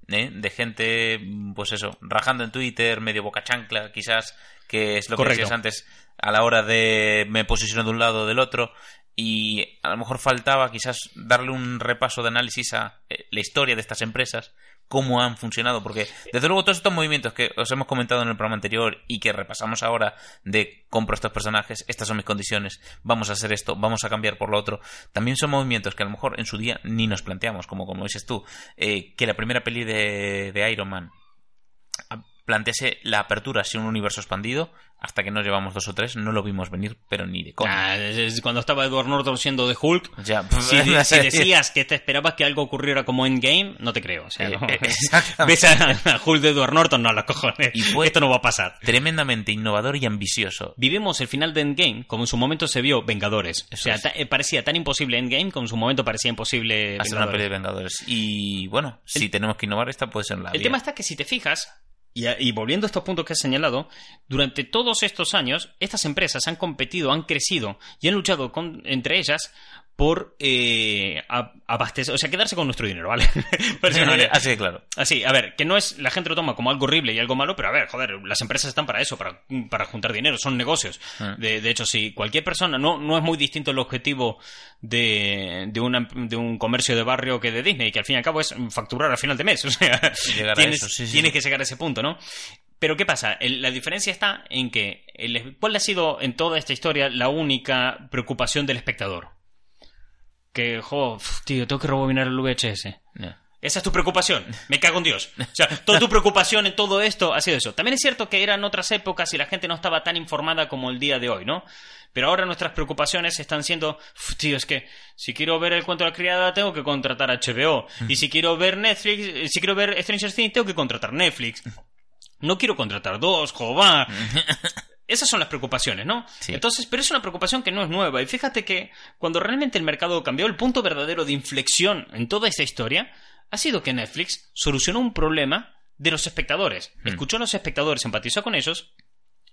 ¿eh? de gente, pues eso, rajando en Twitter, medio boca chancla, quizás, que es lo Correcto. que decías antes, a la hora de me posiciono de un lado o del otro. Y a lo mejor faltaba quizás darle un repaso de análisis a eh, la historia de estas empresas, cómo han funcionado, porque desde luego todos estos movimientos que os hemos comentado en el programa anterior y que repasamos ahora de compro estos personajes, estas son mis condiciones, vamos a hacer esto, vamos a cambiar por lo otro, también son movimientos que a lo mejor en su día ni nos planteamos, como como dices tú, eh, que la primera peli de, de Iron Man plantease la apertura sin un universo expandido, hasta que nos llevamos dos o tres, no lo vimos venir, pero ni de coña. Ah, es cuando estaba Edward Norton siendo de Hulk, Ya, si, si decías que te esperabas que algo ocurriera como Endgame, no te creo. O sea, Eh, no. Ves a, a Hulk de Edward Norton, no, los cojones. Y fue- Esto no va a pasar. tremendamente innovador y ambicioso. Vivimos el final de Endgame como en su momento se vio Vengadores. o sea, ta- eh, parecía tan imposible Endgame como en su momento parecía imposible Hacer una peli de Vengadores. Y bueno, si tenemos que innovar, esta puede ser la El vía. tema está que si te fijas, y, y volviendo a estos puntos que has señalado, durante todos estos años, estas empresas han competido, han crecido y han luchado entre ellas por eh, abastecer, o sea, quedarse con nuestro dinero, ¿vale? Así claro. Así, a ver, que no es, la gente lo toma como algo horrible y algo malo, pero a ver, joder, las empresas están para eso, para, para juntar dinero, son negocios. Ah. De, de hecho, si cualquier persona, no, no es muy distinto el objetivo de, de, una- de un comercio de barrio que de Disney, que al fin y al cabo es facturar al final de mes, o sea, tienes, eso, sí, sí, tienes que llegar a ese punto, ¿no? Pero ¿qué pasa? La diferencia está en que, el- ¿cuál ha sido en toda esta historia la única preocupación del espectador? Que, jo, tío, tengo que rebobinar el VHS. Esa es tu preocupación. Me cago en Dios. O sea, toda tu preocupación en todo esto ha sido eso. También es cierto que eran otras épocas y la gente no estaba tan informada como el día de hoy, ¿no? Pero ahora nuestras preocupaciones están siendo, "Uf, tío, es que si quiero ver el cuento de la criada tengo que contratar HBO. Y si quiero ver Netflix, eh, si quiero ver Stranger Things tengo que contratar Netflix. No quiero contratar dos, jova. Esas son las preocupaciones, ¿no? Sí. Entonces, pero es una preocupación que no es nueva. Y fíjate que cuando realmente el mercado cambió, el punto verdadero de inflexión en toda esta historia ha sido que Netflix solucionó un problema de los espectadores. Hmm. Escuchó a los espectadores, empatizó con ellos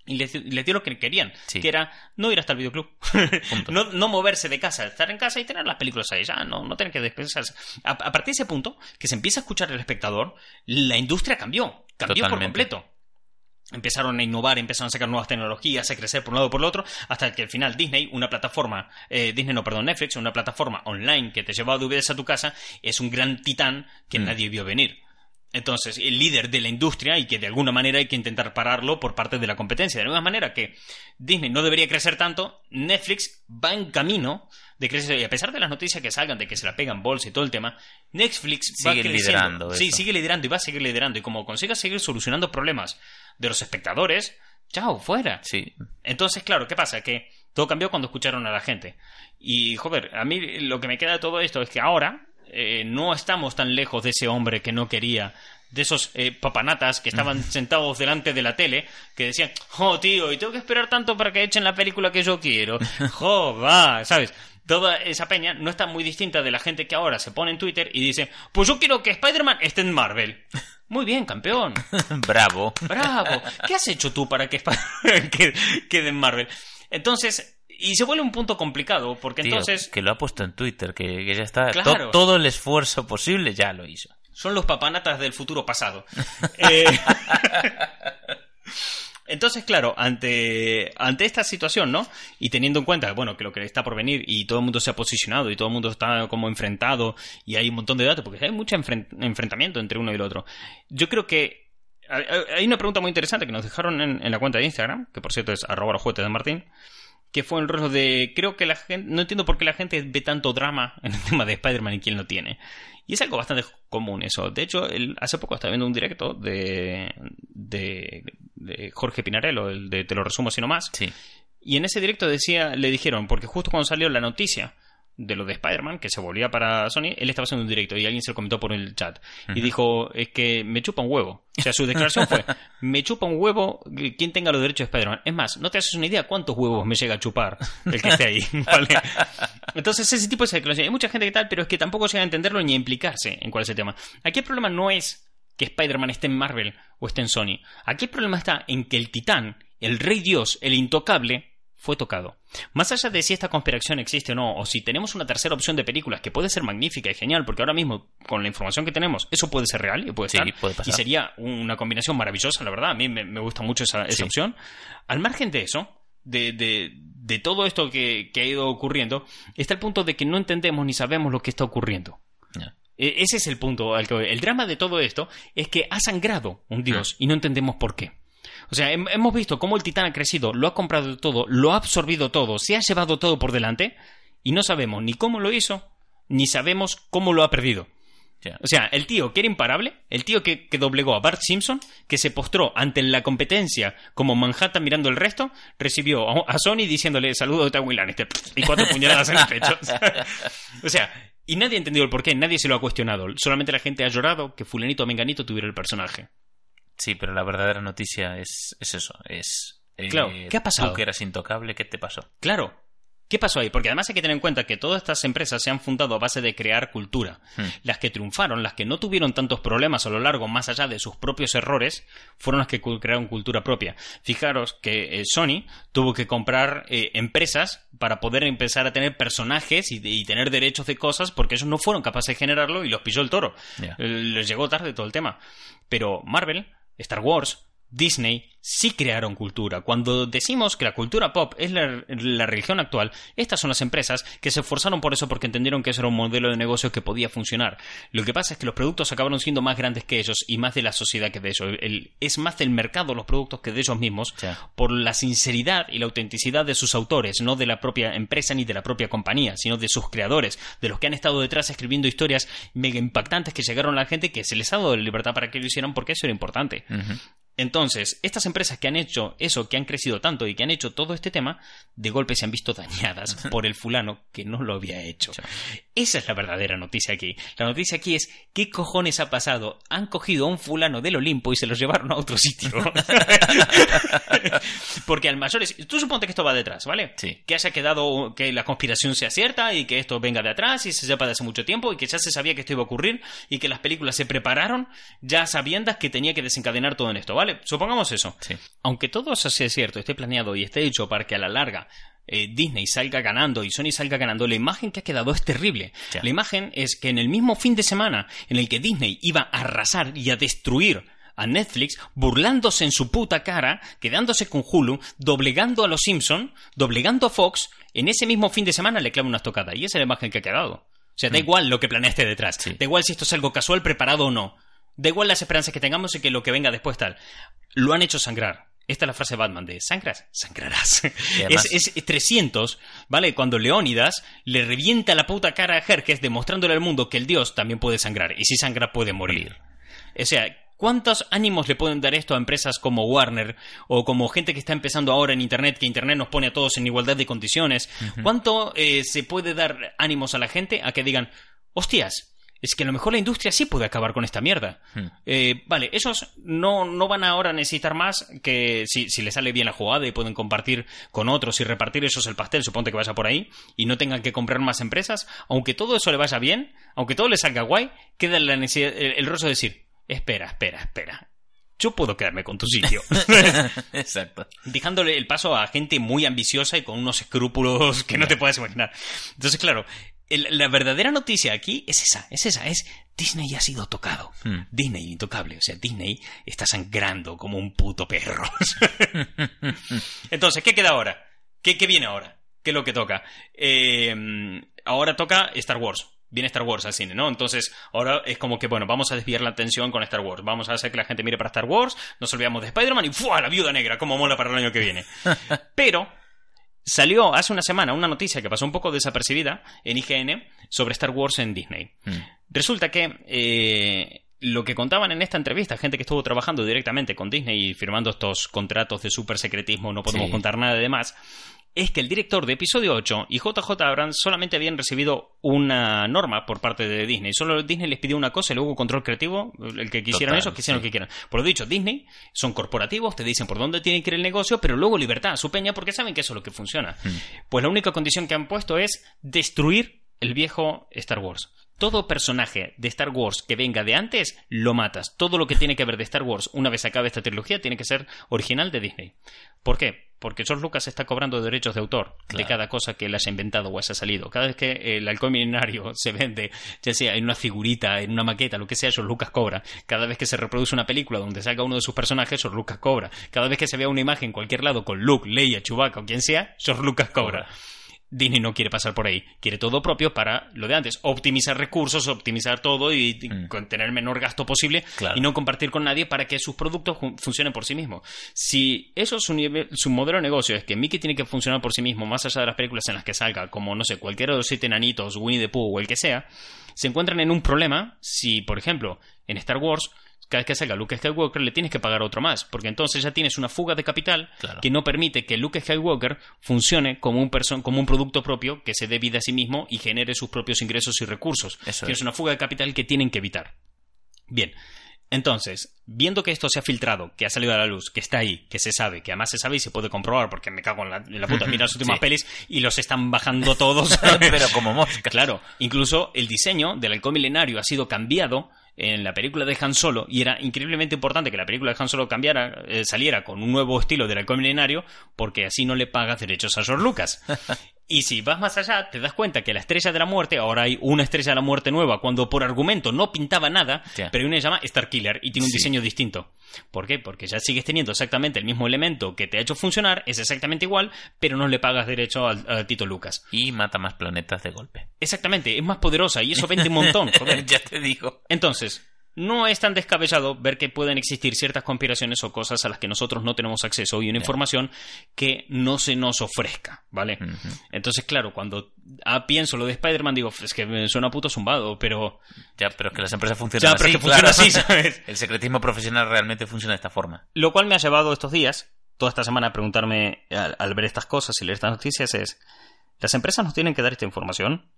y les, les dio lo que querían, Sí. que era no ir hasta el videoclub, no, no moverse de casa, estar en casa y tener las películas ahí, ya, no, no tener que desplazarse. A, a partir de ese punto, que se empieza a escuchar el espectador, la industria cambió, cambió por completo. Empezaron a innovar, empezaron a sacar nuevas tecnologías, a crecer por un lado y por el otro, hasta que al final Disney, una plataforma, eh, Disney no, perdón, Netflix, una plataforma online que te llevaba DVDs a tu casa, es un gran titán que Mm. nadie vio venir. entonces el líder de la industria y que de alguna manera hay que intentar pararlo por parte de la competencia. De la misma manera que Disney no debería crecer tanto, Netflix va en camino de crecer. Y a pesar de las noticias que salgan de que se la pegan bolsa y todo el tema, Netflix Sigue liderando Sí, sigue liderando y va a seguir liderando. Y como consiga seguir solucionando problemas de los espectadores, chao, fuera. Sí, Entonces, claro, ¿qué pasa? Que todo cambió cuando escucharon a la gente. Y, joder, a mí lo que me queda de todo esto es que ahora eh, no estamos tan lejos de ese hombre que no quería, de esos eh, papanatas que estaban sentados delante de la tele, que decían, oh, tío, y tengo que esperar tanto para que echen la película que yo quiero. Jo, va, ¿sabes? Toda esa peña no está muy distinta de la gente que ahora se pone en Twitter y dice, pues yo quiero que Spider-Man esté en Marvel. Muy bien, campeón. bravo. Bravo. ¿Qué has hecho tú para que Spider- que- quede en Marvel? Entonces, y se vuelve un punto complicado, porque Tío, entonces que lo ha puesto en Twitter, que, que ya está. to- todo el esfuerzo posible ya lo hizo. son los papanatas del futuro pasado. Eh, Entonces, claro, ante, ante esta situación, ¿no? Y teniendo en cuenta, bueno, que lo que está por venir y todo el mundo se ha posicionado y todo el mundo está como enfrentado y hay un montón de datos, porque hay mucho enfren- enfrentamiento entre uno y el otro. Yo creo que hay- hay una pregunta muy interesante que nos dejaron en, en la cuenta de Instagram, que por cierto es arroba los juguetes de Martín, que fue el rollo de, creo que la gente, no entiendo por qué la gente ve tanto drama en el tema de Spider-Man y quién lo tiene. Y es algo bastante común eso. De hecho, el- hace poco estaba viendo un directo de, de, de Jorge Pinarello, el de Te lo resumo así nomás. Sí. Y en ese directo decía, le dijeron, porque justo cuando salió la noticia de lo de Spider-Man, que se volvía para Sony, él estaba haciendo un directo y alguien se lo comentó por el chat. Y dijo, es que me chupa un huevo. O sea, su declaración fue, me chupa un huevo quien tenga los derechos de Spider-Man. Es más, no te haces una idea cuántos huevos me llega a chupar el que esté ahí. ¿vale? Entonces, ese tipo de declaración. Hay mucha gente que tal, pero es que tampoco llega a entenderlo ni a implicarse en cuál es el tema. Aquí el problema no es que Spider-Man esté en Marvel o esté en Sony. Aquí el problema está en que el titán, el rey dios, el intocable, fue tocado. Más allá de si esta conspiración existe o no, o si tenemos una tercera opción de películas que puede ser magnífica y genial, porque ahora mismo, con la información que tenemos, eso puede ser real y puede Sí, estar. puede pasar. Y sería una combinación maravillosa, la verdad. A mí me, me gusta mucho esa, esa Sí. opción. Al margen de eso, de, de, de todo esto que, que ha ido ocurriendo, está el punto de que no entendemos ni sabemos lo que está ocurriendo. E- Ese es el punto al que voy. El drama de todo esto es que ha sangrado un dios y no entendemos por qué. O sea, hem- hemos visto cómo el titán ha crecido, lo ha comprado todo, lo ha absorbido todo, se ha llevado todo por delante y no sabemos ni cómo lo hizo, ni sabemos cómo lo ha perdido. O sea, el tío que era imparable, el tío que, doblegó a Bart Simpson, que se postró ante la competencia como Manhattan mirando el resto, recibió a, a Sony diciéndole saludo de Tywin Lannister y cuatro puñaladas en el pecho. o sea, y nadie ha entendido el porqué, nadie se lo ha cuestionado. Solamente la gente ha llorado que fulanito o menganito tuviera el personaje. Sí, pero la verdadera noticia es, es eso. Es. eh, Claro, ¿qué ha pasado? Tú que eras intocable, ¿qué te pasó? Claro. ¿Qué pasó ahí? Porque además hay que tener en cuenta que todas estas empresas se han fundado a base de crear cultura. Hmm. Las que triunfaron, las que no tuvieron tantos problemas a lo largo, más allá de sus propios errores, fueron las que crearon cultura propia. Fijaros que eh, Sony tuvo que comprar eh, empresas para poder empezar a tener personajes y, y tener derechos de cosas porque ellos no fueron capaces de generarlo y los pilló el toro. Eh, Les llegó tarde todo el tema. Pero Marvel, Star Wars, Disney sí crearon cultura. Cuando decimos que la cultura pop es la, la religión actual, estas son las empresas que se esforzaron por eso porque entendieron que eso era un modelo de negocio que podía funcionar. Lo que pasa es que los productos acabaron siendo más grandes que ellos y más de la sociedad que de ellos. El- es más del mercado los productos que de ellos mismos por la sinceridad y la autenticidad de sus autores, no de la propia empresa ni de la propia compañía, sino de sus creadores, de los que han estado detrás escribiendo historias mega impactantes que llegaron a la gente y que se les ha dado la libertad para que lo hicieran porque eso era importante. Entonces, estas empresas que han hecho eso, que han crecido tanto y que han hecho todo este tema, de golpe se han visto dañadas por el fulano que no lo había hecho. Esa es la verdadera noticia aquí. La noticia aquí es, ¿qué cojones ha pasado? Han cogido a un fulano del Olimpo y se los llevaron a otro sitio. Porque al mayor... es- Tú suponte que esto va detrás, ¿vale? Sí. Que haya quedado, que la conspiración sea cierta y que esto venga de atrás y se sepa de hace mucho tiempo y que ya se sabía que esto iba a ocurrir y que las películas se prepararon ya sabiendas que tenía que desencadenar todo en esto, ¿vale? Supongamos eso. Sí. Aunque todo eso sea cierto, esté planeado y esté hecho para que a la larga eh, Disney salga ganando y Sony salga ganando, la imagen que ha quedado es terrible. La imagen es que en el mismo fin de semana en el que Disney iba a arrasar y a destruir a Netflix, burlándose en su puta cara, quedándose con Hulu, doblegando a los Simpson, doblegando a Fox, en ese mismo fin de semana le clava una estocada. Y esa es la imagen que ha quedado. O sea, da igual lo que planeaste detrás. Sí. Da igual si esto es algo casual, preparado o no. Da igual las esperanzas que tengamos y que lo que venga después tal. Lo han hecho sangrar. Esta es la frase de Batman de ¿sangras? Sangrarás. además- Es, es 300, ¿vale? Cuando Leónidas le revienta la puta cara a Jerjes demostrándole al mundo que el dios también puede sangrar. Y si sangra puede morir. O sea, ¿cuántos ánimos le pueden dar esto a empresas como Warner o como gente que está empezando ahora en Internet, que Internet nos pone a todos en igualdad de condiciones? ¿Cuánto eh, se puede dar ánimos a la gente a que digan, hostias, es que a lo mejor la industria sí puede acabar con esta mierda? Hmm. Eh, vale, esos no, no van ahora a necesitar más que si, si les sale bien la jugada y pueden compartir con otros y repartir esos el pastel, suponte que vaya por ahí, y no tengan que comprar más empresas, aunque todo eso le vaya bien, aunque todo le salga guay, queda la necesidad, el, el rostro de decir, espera, espera, espera. Yo puedo quedarme con tu sitio. Exacto. Dejándole el paso a gente muy ambiciosa y con unos escrúpulos que no te puedes imaginar. Entonces, claro, la verdadera noticia aquí es esa, es esa, es Disney ha sido tocado. Hmm. Disney intocable, o sea, Disney está sangrando como un puto perro. Entonces, ¿qué queda ahora? ¿Qué, qué viene ahora? ¿Qué es lo que toca? Eh, ahora toca Star Wars. Viene Star Wars al cine, ¿no? Entonces, ahora es como que, bueno, vamos a desviar la atención con Star Wars. Vamos a hacer que la gente mire para Star Wars, nos olvidamos de Spider-Man y ¡fua! La viuda negra, como mola para el año que viene. Pero, salió hace una semana una noticia que pasó un poco desapercibida en IGN sobre Star Wars en Disney. Mm. Resulta que eh, lo que contaban en esta entrevista, gente que estuvo trabajando directamente con Disney y firmando estos contratos de super secretismo, no podemos Sí. contar nada de más, es que el director de episodio 8 y JJ Abrams solamente habían recibido una norma por parte de Disney. Solo Disney les pidió una cosa y luego control creativo, el que quisieran Total, eso, que sí. lo que quieran. Por lo dicho, Disney son corporativos, te dicen por dónde tiene que ir el negocio, pero luego libertad a su peña porque saben que eso es lo que funciona. Pues la única condición que han puesto es destruir el viejo Star Wars. Todo personaje de Star Wars que venga de antes, lo matas. Todo lo que tiene que ver de Star Wars, una vez acabe esta trilogía, tiene que ser original de Disney. ¿Por qué? Porque George Lucas está cobrando derechos de autor de cada cosa que él haya inventado o haya salido. Cada vez que el halcón milenario se vende, ya sea en una figurita, en una maqueta, lo que sea, George Lucas cobra. Cada vez que se reproduce una película donde salga uno de sus personajes, George Lucas cobra. Cada vez que se vea una imagen en cualquier lado con Luke, Leia, Chewbacca o quien sea, George Lucas cobra. Disney no quiere pasar por ahí, quiere todo propio para lo de antes, optimizar recursos, optimizar todo y, Mm. tener el menor gasto posible Claro. y no compartir con nadie para que sus productos funcionen por sí mismos. Si eso es su, nivel- su modelo de negocio, es que Mickey tiene que funcionar por sí mismo, más allá de las películas en las que salga, como no sé, cualquiera de los siete enanitos, Winnie the Pooh o el que sea, se encuentran en un problema si, por ejemplo, en Star Wars cada vez que salga Luke Skywalker le tienes que pagar otro más, porque entonces ya tienes una fuga de capital Claro. que no permite que Luke Skywalker funcione como un, como un producto propio que se dé vida a sí mismo y genere sus propios ingresos y recursos. Eso Tienes es. una fuga de capital que tienen que evitar. Bien, entonces, viendo que esto se ha filtrado, que ha salido a la luz, que está ahí, que se sabe, que además se sabe y se puede comprobar, porque me cago en la, en la puta, mira las últimas Sí. pelis y los están bajando todos. Pero como mosca. Claro, incluso el diseño del halcón milenario ha sido cambiado en la película de Han Solo y era increíblemente importante que la película de Han Solo cambiara, eh, saliera con un nuevo estilo del halcón milenario porque así no le pagas derechos a George Lucas. Y si vas más allá, te das cuenta que la estrella de la muerte, ahora hay una estrella de la muerte nueva, cuando por argumento no pintaba nada, Ya. pero hay una que se llama Star Killer y tiene un Sí. diseño distinto. ¿Por qué? Porque ya sigues teniendo exactamente el mismo elemento que te ha hecho funcionar, es exactamente igual, pero no le pagas derecho al- a Tito Lucas. Y mata más planetas de golpe. Exactamente, es más poderosa y eso vende un montón. ya te digo. Entonces, no es tan descabellado ver que pueden existir ciertas conspiraciones o cosas a las que nosotros no tenemos acceso y una información que no se nos ofrezca, ¿vale? Entonces, claro, cuando ah, pienso lo de Spider-Man, digo, es que me suena puto zumbado, pero... Ya, pero es que las empresas funcionan Ya, pero así. es que funciona así, ¿sabes? El secretismo profesional realmente funciona de esta forma. Lo cual me ha llevado estos días, toda esta semana, a preguntarme al, al ver estas cosas y leer estas noticias es, ¿las empresas nos tienen que dar esta información?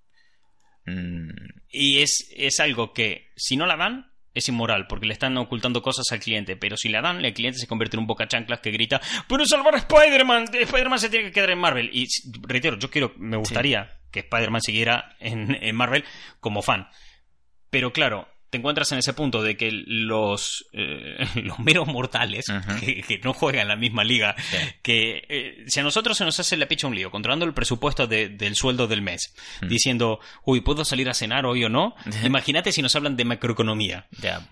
Mm, Y es, es algo que, si no la dan, es inmoral, porque le están ocultando cosas al cliente. Pero si la dan, el cliente se convierte en un boca chanclas que grita: ¡Pero salvar a Spider-Man! Spider-Man se tiene que quedar en Marvel. Y reitero, yo quiero, me gustaría que Spider-Man siguiera en, en Marvel como fan. Pero claro, te encuentras en ese punto de que los, eh, los meros mortales que, que no juegan en la misma liga, Sí. que eh, si a nosotros se nos hace la picha un lío, controlando el presupuesto de- del sueldo del mes, Mm. diciendo, uy, ¿puedo salir a cenar hoy o no? Imagínate si nos hablan de macroeconomía. ya.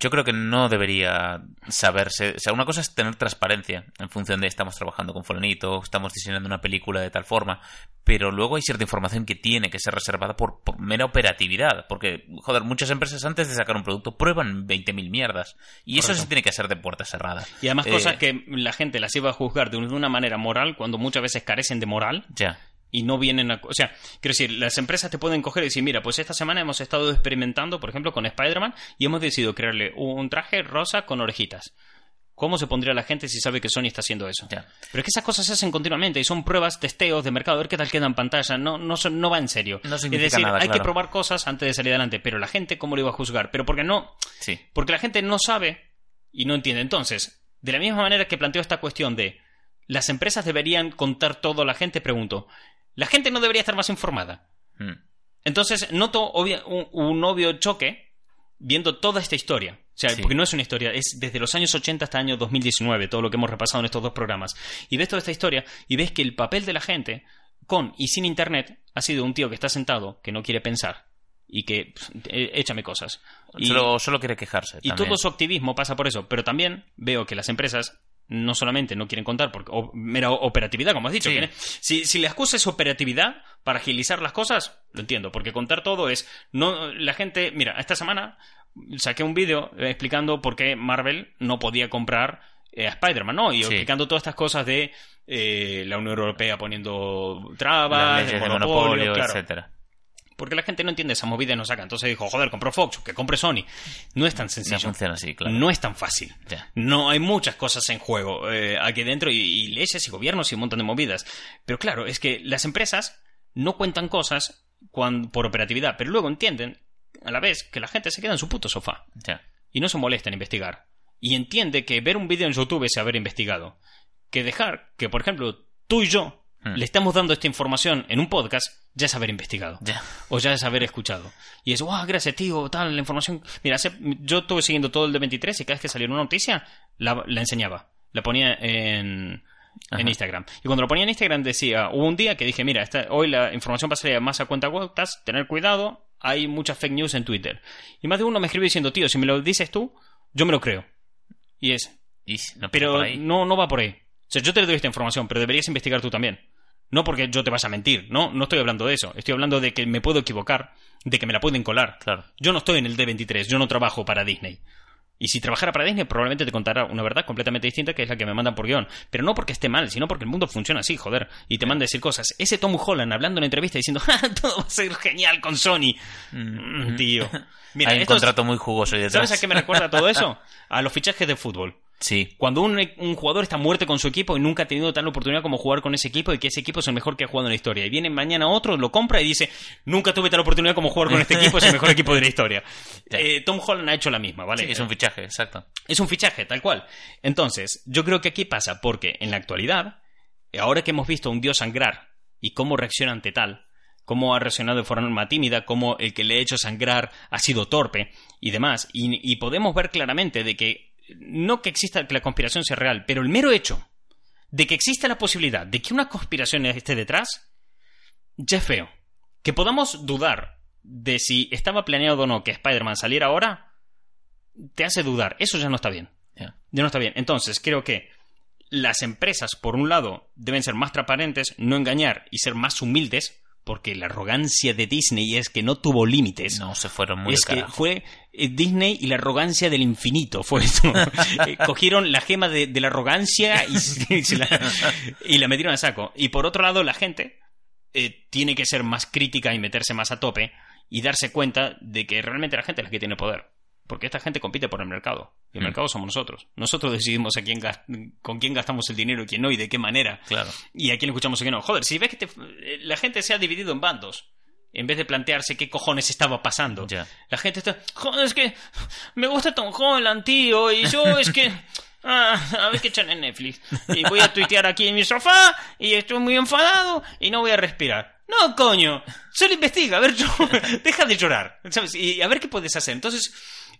Yo creo que no debería saberse. O sea, una cosa es tener transparencia en función de estamos trabajando con fulanito, estamos diseñando una película de tal forma, pero luego hay cierta información que tiene que ser reservada por, por mera operatividad. Porque, joder, muchas empresas antes de sacar un producto prueban 20.000 mierdas. Y eso sí tiene que ser de puerta cerrada. Y además Eh, cosas que la gente las iba a juzgar de una manera moral cuando muchas veces carecen de moral Ya. Y no vienen a... O sea, quiero decir, las empresas te pueden coger y decir, mira, pues esta semana hemos estado experimentando, por ejemplo, con Spider-Man y hemos decidido crearle un traje rosa con orejitas. ¿Cómo se pondría la gente si sabe que Sony está haciendo eso? Pero es que esas cosas se hacen continuamente y son pruebas, testeos de mercado, a ver qué tal queda en pantalla. No, no, va en serio. No es decir, nada, hay que probar cosas antes de salir adelante. Pero la gente, ¿cómo lo iba a juzgar? Pero porque no, Sí. porque la gente no sabe y no entiende. Entonces, de la misma manera que planteo esta cuestión de las empresas deberían contar todo a la gente, pregunto, ¿la gente no debería estar más informada? Mm. Entonces, noto obvia- un, un obvio choque viendo toda esta historia. O sea, Sí. porque no es una historia, es desde los años 80 hasta el año 2019, todo lo que hemos repasado en estos dos programas. Y ves toda esta historia y ves que el papel de la gente, con y sin Internet, ha sido un tío que está sentado, que no quiere pensar y que pff, eh, échame cosas. Y, Solo, solo quiere quejarse. y también. todo su activismo pasa por eso. Pero también veo que las empresas no solamente no quieren contar porque mera operatividad, como has dicho. Sí. si, si la excusa es operatividad para agilizar las cosas, lo entiendo, porque contar todo es no la gente, mira, esta semana saqué un vídeo eh, explicando por qué Marvel no podía comprar eh, a Spider-Man, ¿no? Y Sí. explicando todas estas cosas de eh, la Unión Europea poniendo trabas, de monopolio, monopolio, claro. etcétera. Porque la gente no entiende esa movida y no saca. Entonces dijo, joder, compró Fox, que compre Sony. No es tan sencillo. No funciona así, claro. No es tan fácil. No hay muchas cosas en juego eh, aquí dentro y, y leyes y gobiernos y un montón de movidas. Pero claro, es que las empresas no cuentan cosas por operatividad, pero luego entienden a la vez que la gente se queda en su puto sofá Ya. y no se molesta en investigar. Y entiende que ver un vídeo en YouTube es haber investigado. Que dejar que, por ejemplo, tú y yo Hmm. le estamos dando esta información en un podcast ya es haber investigado Ya. o ya es haber escuchado. Y es, wow, gracias, tío, tal, la información. Mira, hace- yo estuve siguiendo todo el de 23 y cada vez que salió una noticia, la, la enseñaba. La ponía en, en Instagram. Y cuando lo ponía en Instagram decía, hubo un día que dije, mira, esta- hoy la información va a salir más a cuenta gotas, tener cuidado, hay muchas fake news en Twitter. Y más de uno me escribió diciendo, tío, si me lo dices tú, yo me lo creo. Y es, Y si no pasa pero no, no va por ahí. O sea, yo te doy esta información, pero deberías investigar tú también. No porque yo te vas a mentir, no, no estoy hablando de eso. Estoy hablando de que me puedo equivocar, de que me la pueden colar. Claro. Yo no estoy en el D23, yo no trabajo para Disney. Y si trabajara para Disney, probablemente te contará una verdad completamente distinta que es la que me mandan por guion. Pero no porque esté mal, sino porque el mundo funciona así, joder. Y te manda a decir cosas. Ese Tom Holland hablando en entrevista diciendo, "Ja, todo va a ser genial con Sony. Mm, tío. Mira, Hay un es- contrato muy jugoso ahí detrás. ¿sabes a qué me recuerda todo eso? A los fichajes de fútbol. Sí. Cuando un, un jugador está muerto con su equipo y nunca ha tenido tal oportunidad como jugar con ese equipo y que ese equipo es el mejor que ha jugado en la historia. Y viene mañana otro, lo compra y dice, nunca tuve tal oportunidad como jugar con este equipo, es el mejor equipo de la historia. Eh, Tom Holland ha hecho la misma, ¿vale? Sí, es un fichaje, exacto. Es un fichaje, tal cual. Entonces, yo creo que aquí pasa porque en la actualidad, ahora que hemos visto a un dios sangrar y cómo reacciona ante tal, cómo ha reaccionado de forma tímida, cómo el que le ha hecho sangrar ha sido torpe y demás, y, y podemos ver claramente de que no que exista que la conspiración sea real, pero el mero hecho de que exista la posibilidad de que una conspiración esté detrás, ya es feo. Que podamos dudar de si estaba planeado o no que Spider-Man saliera ahora, te hace dudar. Eso ya no está bien. Ya. Ya no está bien. Entonces, creo que las empresas, por un lado, deben ser más transparentes, no engañar y ser más humildes, porque la arrogancia de Disney es que no tuvo límites. No, se fueron muy es que carajo. fue eh, Disney y la arrogancia del infinito, fue esto. Eh, cogieron la gema de, de la arrogancia y, se- y se la, y la metieron a saco. Y por otro lado, la gente eh, tiene que ser más crítica y meterse más a tope y darse cuenta de que realmente la gente es la que tiene poder. Porque esta gente compite por el mercado. Y el Mm. mercado somos nosotros. Nosotros decidimos a quién con quién gastamos el dinero y quién no y de qué manera. Claro. Y a quién escuchamos y quién no. Joder, si ves que te- eh, la gente se ha dividido en bandos, en vez de plantearse qué cojones estaba pasando. La gente está, joder, es que me gusta Tom Holland, tío, y yo es que... Ah, a ver qué echan en Netflix. Y voy a tuitear aquí en mi sofá, y estoy muy enfadado, y no voy a respirar. No, coño, solo investiga, a ver, yo, deja de llorar, ¿sabes? Y a ver qué puedes hacer. Entonces,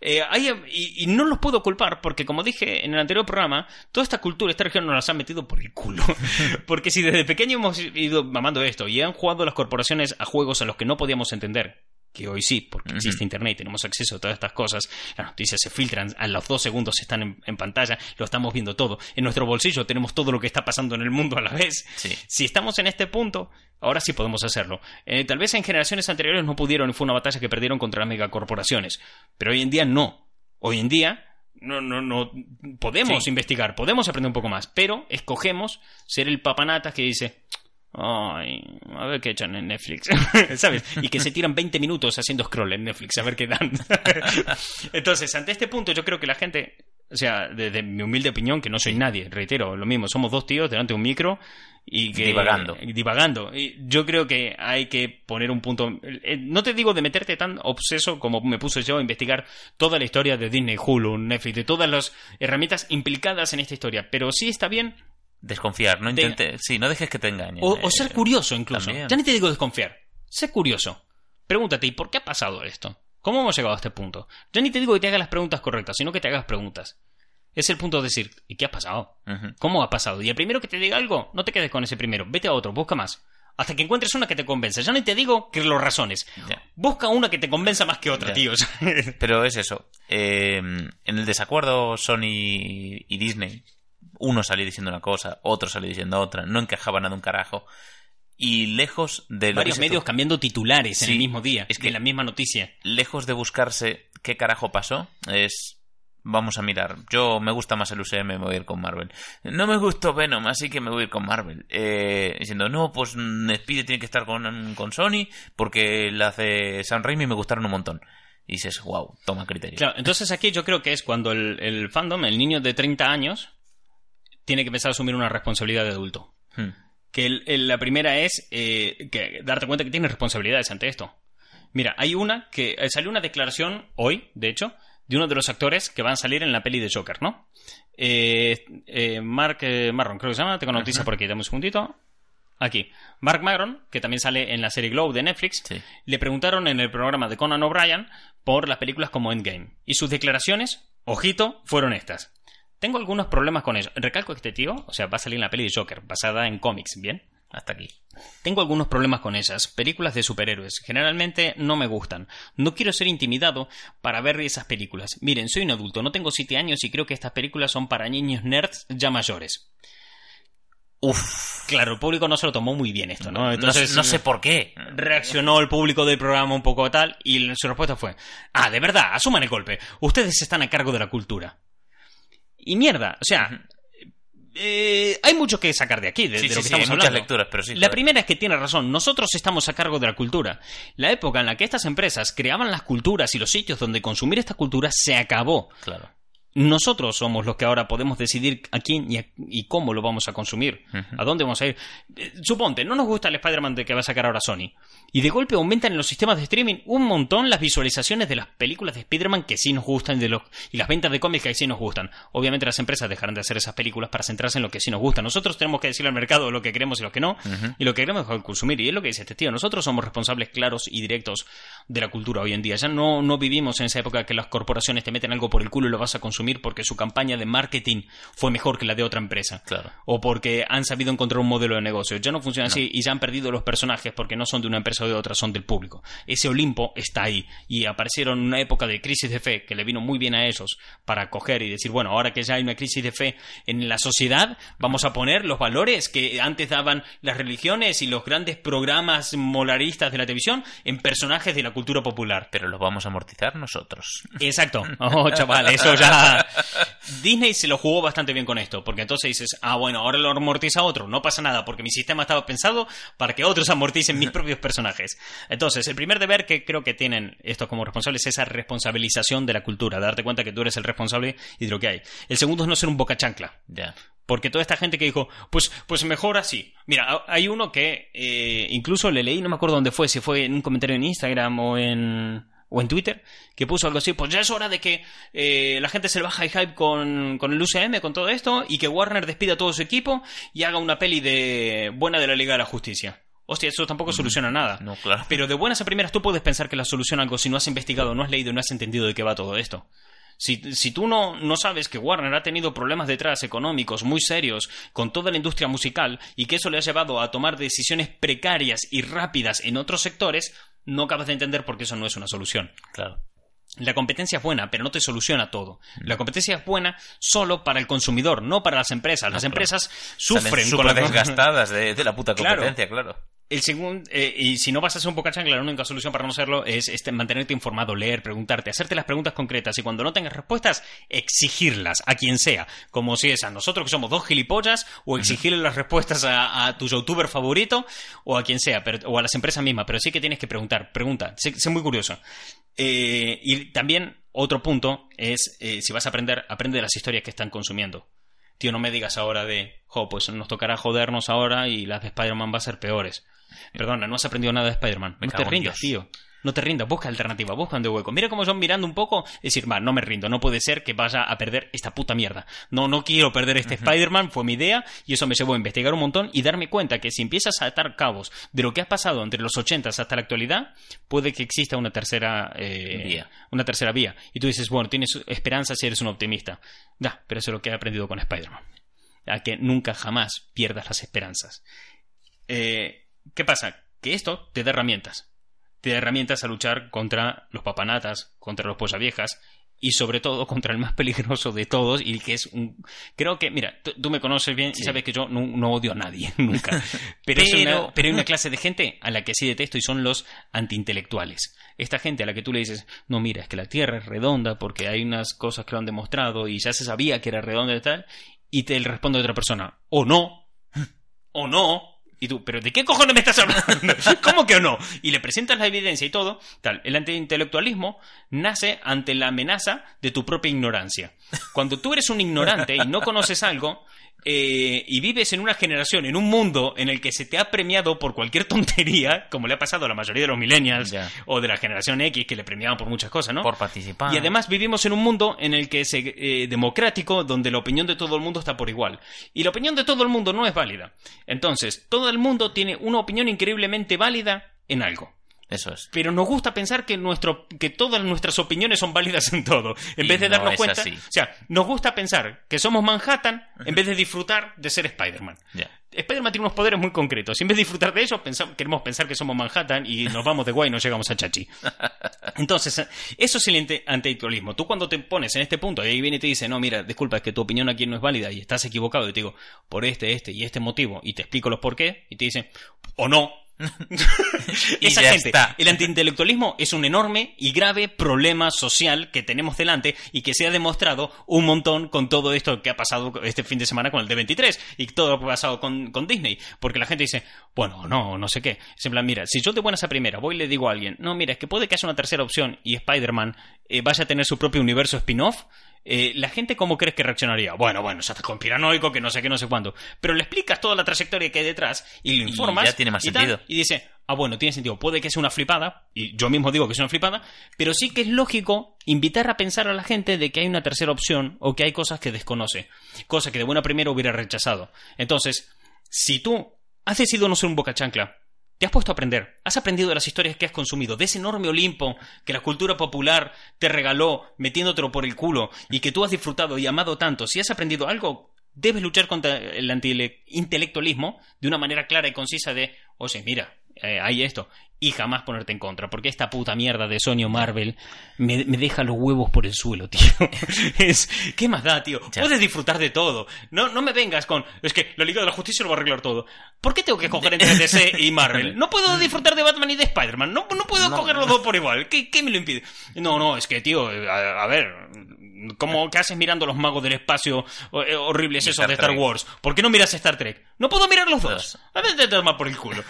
eh, hay- y, y no los puedo culpar, porque como dije en el anterior programa, toda esta cultura, esta región nos las han metido por el culo. Porque si desde pequeño hemos ido mamando esto, y han jugado las corporaciones a juegos a los que no podíamos entender, que hoy sí, porque existe Internet y tenemos acceso a todas estas cosas, las noticias se filtran, a los dos segundos están en, pantalla, lo estamos viendo todo. En nuestro bolsillo tenemos todo lo que está pasando en el mundo a la vez. Si estamos en este punto, ahora sí podemos hacerlo. Eh, tal vez en generaciones anteriores no pudieron y fue una batalla que perdieron contra las megacorporaciones, pero hoy en día no. Hoy en día no, no, no podemos investigar, podemos aprender un poco más, pero escogemos ser el papanata que dice, Ay, a ver qué echan en Netflix, ¿sabes? Y que se tiran 20 minutos haciendo scroll en Netflix, a ver qué dan. Entonces, ante este punto, yo creo que la gente, o sea, desde mi humilde opinión, que no soy nadie, reitero, lo mismo, somos dos tíos delante de un micro y que. Divagando. Divagando. Y yo creo que hay que poner un punto. Eh, no te digo de meterte tan obseso como me puse yo a investigar toda la historia de Disney, Hulu, Netflix, de todas las herramientas implicadas en esta historia, pero sí está bien Desconfiar, no intente, sí, no dejes que te engañen. O, ser eh, curioso incluso. Ya ni te digo desconfiar. Sé curioso. Pregúntate, ¿y por qué ha pasado esto? ¿Cómo hemos llegado a este punto? Ya ni te digo que te hagas las preguntas correctas, sino que te hagas preguntas. Es el punto de decir, ¿y qué ha pasado? ¿Cómo ha pasado? Y el primero que te diga algo, no te quedes con ese primero, vete a otro, busca más. Hasta que encuentres una que te convenza. Ya ni te digo que lo razones. Busca una que te convenza más que otra, tío. Pero es eso. Eh, en el desacuerdo Sony y Disney uno salió diciendo una cosa, otro salió diciendo otra, no encajaba nada un carajo. Y lejos de... Varios medios cambiando titulares en el mismo día, es que en la misma noticia. Lejos de buscarse qué carajo pasó, es... Vamos a mirar. Yo me gusta más el UCM, me voy a ir con Marvel. No me gustó Venom, así que me voy a ir con Marvel. Eh, diciendo, no, pues Speedy tiene que estar con, con Sony porque las de Sam Raimi me gustaron un montón y dices, wow, toma criterio. Claro, entonces aquí yo creo que es cuando el, el, fandom, el niño de 30 años, tiene que empezar a asumir una responsabilidad de adulto. Hmm. Que la primera es eh, que darte cuenta que tienes responsabilidades ante esto. Mira, hay una que eh, salió una declaración hoy, de hecho, de uno de los actores que van a salir en la peli de Joker, ¿no? Eh, Mark Marron, creo que se llama, tengo noticia por aquí, dame un segundito. Aquí. Mark Marron, que también sale en la serie Glow de Netflix, le preguntaron en el programa de Conan O'Brien por las películas como Endgame. Y sus declaraciones, ojito, fueron estas. Tengo algunos problemas con eso. Recalco que este tío, o sea, va a salir en la peli de Joker, basada en cómics, ¿bien? Hasta aquí. Tengo algunos problemas con esas. Películas de superhéroes. Generalmente no me gustan. No quiero ser intimidado para ver esas películas. Miren, soy un adulto, no tengo 7 años y creo que estas películas son para niños nerds ya mayores. Uf, claro, el público no se lo tomó muy bien esto, ¿no? Entonces, no, sé por qué. Reaccionó el público del programa un poco tal y su respuesta fue, ah, de verdad, asuman el golpe. Ustedes están a cargo de la cultura. Y mierda, o sea, eh, hay mucho que sacar de aquí, de, lo que estamos hablando. Muchas lecturas, pero sí. La primera es que tiene razón. Nosotros estamos a cargo de la cultura. La época en la que estas empresas creaban las culturas y los sitios donde consumir esta cultura se acabó. Claro. Nosotros somos los que ahora podemos decidir a quién y, cómo lo vamos a consumir, a dónde vamos a ir. Eh, suponte, no nos gusta el Spider-Man que va a sacar ahora Sony. Y de golpe aumentan en los sistemas de streaming un montón las visualizaciones de las películas de Spider-Man que sí nos gustan y, de los, y las ventas de cómics que sí nos gustan. Obviamente las empresas dejarán de hacer esas películas para centrarse en lo que sí nos gusta. Nosotros tenemos que decirle al mercado lo que queremos y lo que no, y lo que queremos consumir. Y es lo que dice este tío. Nosotros somos responsables claros y directos de la cultura hoy en día. Ya no, no vivimos en esa época que las corporaciones te meten algo por el culo y lo vas a consumir porque su campaña de marketing fue mejor que la de otra empresa. Claro. O porque han sabido encontrar un modelo de negocio. Ya no funciona así y ya han perdido los personajes porque no son de una empresa o de otra, son del público. Ese Olimpo está ahí y aparecieron en una época de crisis de fe que le vino muy bien a esos para coger y decir, bueno, ahora que ya hay una crisis de fe en la sociedad, vamos a poner los valores que antes daban las religiones y los grandes programas molaristas de la televisión en personajes de la cultura popular. Pero los vamos a amortizar nosotros. Exacto. Oh, chaval, eso ya Disney se lo jugó bastante bien con esto, porque entonces dices, ah, bueno, ahora lo amortiza otro, no pasa nada, porque mi sistema estaba pensado para que otros amorticen mis propios personajes. Entonces, el primer deber que creo que tienen estos como responsables es esa responsabilización de la cultura, darte cuenta que tú eres el responsable y de lo que hay. El segundo es no ser un boca chancla. Porque toda esta gente que dijo, pues, pues mejor así. Mira, hay uno que eh, incluso le leí, no me acuerdo dónde fue, si fue en un comentario en Instagram o en o en Twitter, que puso algo así, pues ya es hora de que eh, la gente se le baja el hype con, con, el UCM, con todo esto, y que Warner despida a todo su equipo y haga una peli de buena de la Liga de la Justicia. Hostia, eso tampoco soluciona nada. No, claro. Pero de buenas a primeras tú puedes pensar que la soluciona algo si no has investigado, no has leído, no has entendido de qué va todo esto. Si, si tú no, no sabes que Warner ha tenido problemas detrás económicos muy serios con toda la industria musical y que eso le ha llevado a tomar decisiones precarias y rápidas en otros sectores, no acabas de entender por qué eso no es una solución. Claro. La competencia es buena, pero no te soluciona todo. La competencia es buena solo para el consumidor, no para las empresas. Las claro. empresas Salen sufren con súper la desgastadas de, de la puta Claro. competencia, claro. El segundo, eh, y si no vas a ser un poca chancla, la única solución para no serlo es este, mantenerte informado, leer, preguntarte, hacerte las preguntas concretas y cuando no tengas respuestas, exigirlas a quien sea. Como si es a nosotros que somos dos gilipollas, o exigirle las respuestas a, a tu youtuber favorito, o a quien sea, pero, o a las empresas mismas. Pero sí que tienes que preguntar, pregunta, sé, sé muy curioso. Eh, y también otro punto es, eh, si vas a aprender, aprende de las historias que están consumiendo. Tío, no me digas ahora de, jo, pues nos tocará jodernos ahora y las de Spider-Man va a ser peores. Perdona, no has aprendido nada de Spider-Man. No te rindas, tío. No te rindas, busca alternativa, busca de hueco. Mira cómo son mirando un poco, decir, va, no me rindo, no puede ser que vaya a perder esta puta mierda. No, no quiero perder este Spider-Man, fue mi idea, y eso me llevó a investigar un montón y darme cuenta que si empiezas a atar cabos de lo que ha pasado entre los 80 hasta la actualidad, puede que exista una tercera eh, Vía. Una tercera vía. Y tú dices, bueno, tienes esperanza si eres un optimista. Ya, pero eso es lo que he aprendido con Spider-Man. A que nunca jamás pierdas las esperanzas. Eh, ¿Qué pasa? Que esto te da herramientas. Te da herramientas a luchar contra los papanatas, contra los viejas y sobre todo contra el más peligroso de todos y que es un... Creo que, mira, tú, me conoces bien Sí. y sabes que yo no, no odio a nadie, nunca. Pero, es Pero- una, pero hay una clase de gente a la que sí detesto y son los antiintelectuales. Esta gente a la que tú le dices, no, mira, es que la Tierra es redonda porque hay unas cosas que lo han demostrado y ya se sabía que era redonda y tal, y te responde otra persona, o no, o no. Y tú, ¿pero de qué cojones me estás hablando? ¿Cómo que no? Y le presentas la evidencia y todo. Tal, el antiintelectualismo nace ante la amenaza de tu propia ignorancia. Cuando tú eres un ignorante y no conoces algo, eh, y vives en una generación, en un mundo en el que se te ha premiado por cualquier tontería, como le ha pasado a la mayoría de los millennials o de la generación X que le premiaban por muchas cosas, ¿no? Por participar. Y además vivimos en un mundo en el que es eh, democrático, donde la opinión de todo el mundo está por igual. Y la opinión de todo el mundo no es válida. Entonces, todo el mundo tiene una opinión increíblemente válida en algo. Eso es. Pero nos gusta pensar que, nuestro, que todas nuestras opiniones son válidas en todo. En Y vez de no darnos cuenta. así. O sea, nos gusta pensar que somos Manhattan en vez de disfrutar de ser Spider-Man. Spider-Man tiene unos poderes muy concretos. Y en vez de disfrutar de ellos, pensamos- queremos pensar que somos Manhattan y nos vamos de guay y no llegamos a Chachi. Entonces, eso es el antiintelectualismo. Tú cuando te pones en este punto y ahí viene y te dice, no, mira, disculpa, es que tu opinión aquí no es válida y estás equivocado, y te digo, por este, este y este motivo, y te explico los por qué, y te dicen, o no. Y Esa ya gente, está. el antiintelectualismo es un enorme y grave problema social que tenemos delante y que se ha demostrado un montón con todo esto que ha pasado este fin de semana con el D23 y todo lo que ha pasado con, con Disney. Porque la gente dice, bueno, no, no sé qué. Es en plan, mira, si yo de buenas a primera voy y le digo a alguien, no, mira, es que puede que haya una tercera opción y Spider-Man eh, vaya a tener su propio universo spin-off. Eh, la gente, ¿cómo crees que reaccionaría? Bueno, bueno, se hace conspiranoico, que no sé qué, no sé cuándo. Pero le explicas toda la trayectoria que hay detrás y lo Y informas. ya tiene más y tal, sentido. y dice, ah, bueno, tiene sentido, puede que sea una flipada, y yo mismo digo que es una flipada, pero sí que es lógico invitar a pensar a la gente de que hay una tercera opción o que hay cosas que desconoce, cosas que de buena primera hubiera rechazado. Entonces, si tú has decidido no ser un boca chancla, te has puesto a aprender, has aprendido de las historias que has consumido, de ese enorme Olimpo que la cultura popular te regaló metiéndotelo por el culo y que tú has disfrutado y amado tanto, si has aprendido algo, debes luchar contra el antiintelectualismo de una manera clara y concisa de, oye, mira, eh, hay esto, y jamás ponerte en contra, porque esta puta mierda de Sony o Marvel me, me deja los huevos por el suelo, tío. es, ¿qué más da, tío? Ya. Puedes disfrutar de todo. No, no me vengas con, es que la Liga de la Justicia lo va a arreglar todo. ¿Por qué tengo que coger entre DC y Marvel? No puedo disfrutar de Batman y de Spider-Man. No, no puedo No. coger los dos por igual. ¿Qué, qué me lo impide? No, no, es que, tío, a, a ver, ¿cómo qué haces mirando los magos del espacio eh, horribles esos de Star Trek. Wars? ¿Por qué no miras Star Trek? No puedo mirar los dos. A ver, te por el culo.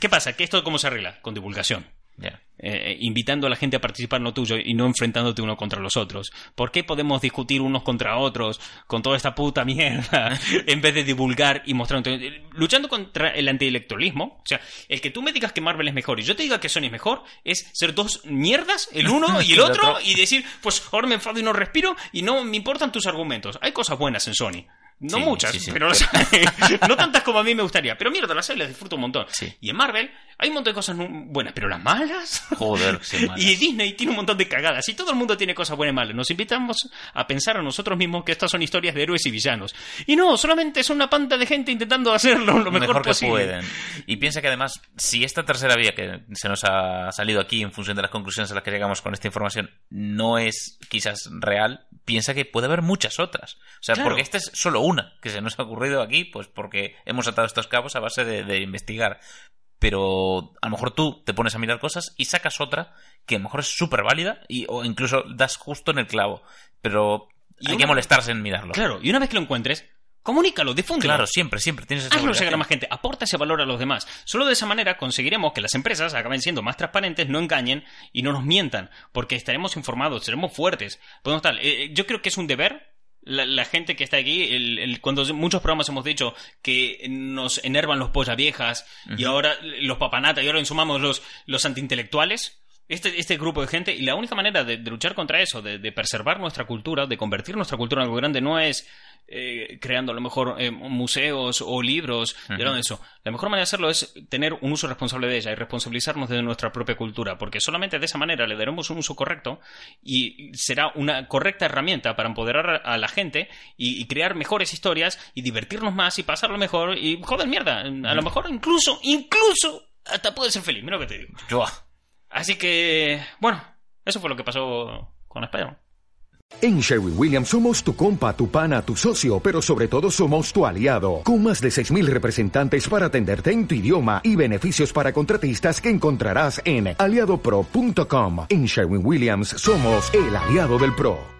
¿Qué pasa? ¿Que esto cómo se arregla? Con divulgación. Ya. Eh, invitando a la gente a participar en lo tuyo y no enfrentándote uno contra los otros. ¿Por qué podemos discutir unos contra otros con toda esta puta mierda en vez de divulgar y mostrar? eh, Luchando contra el antiintelectualismo, o sea, el que tú me digas que Marvel es mejor y yo te diga que Sony es mejor, es ser dos mierdas, el uno y el otro. y decir, pues ahora me enfado y no respiro y no me importan tus argumentos. Hay cosas buenas en Sony. No Sí, muchas, sí, sí. pero las hay. no tantas como a mí me gustaría. Pero mierda, las hay, las disfruto un montón. Y en Marvel hay un montón de cosas buenas, pero las malas. Joder, malas. Y Disney tiene un montón de cagadas. Y todo el mundo tiene cosas buenas y malas. Nos invitamos a pensar a nosotros mismos que estas son historias de héroes y villanos. Y no, solamente es una panda de gente intentando hacerlo lo mejor, que posible. pueden. Y piensa que además, si esta tercera vía que se nos ha salido aquí en función de las conclusiones a las que llegamos con esta información no es quizás real, piensa que puede haber muchas otras. O sea, Claro. porque esta es solo una que se nos ha ocurrido aquí, pues porque hemos atado estos cabos a base de, de investigar. Pero a lo mejor tú te pones a mirar cosas y sacas otra que a lo mejor es súper válida y, o incluso das justo en el clavo. Pero Y hay una- que molestarse en mirarlo. Claro, y una vez que lo encuentres, comunícalo, difúndelo. Claro, siempre, siempre tienes esa Hazlo llegar a más gente, aporta ese valor a los demás. Solo de esa manera conseguiremos que las empresas acaben siendo más transparentes, no engañen y no nos mientan, porque estaremos informados, seremos fuertes. Podemos estar, eh, eh, yo creo que es un deber. La, la gente que está aquí, el- el- cuando muchos programas hemos dicho que nos enervan los polla viejas y ahora los papanata y ahora sumamos los, los antiintelectuales, este, este grupo de gente, y la única manera de, de luchar contra eso, de, de preservar nuestra cultura, de convertir nuestra cultura en algo grande, no es eh, creando a lo mejor eh, museos o libros, Ujú. algo de eso. La mejor manera de hacerlo es tener un uso responsable de ella y responsabilizarnos de nuestra propia cultura, porque solamente de esa manera le daremos un uso correcto y será una correcta herramienta para empoderar a la gente y, y crear mejores historias y divertirnos más y pasarlo mejor y joder mierda, a lo mejor incluso, incluso hasta puedes ser feliz, mira lo que te digo. Buah. Así que, bueno, eso fue lo que pasó con Spider-Man. En Sherwin Williams somos tu compa, tu pana, tu socio, pero sobre todo somos tu aliado, con más de 6.000 representantes para atenderte en tu idioma y beneficios para contratistas que encontrarás en aliadopro.com. En Sherwin Williams somos el aliado del PRO.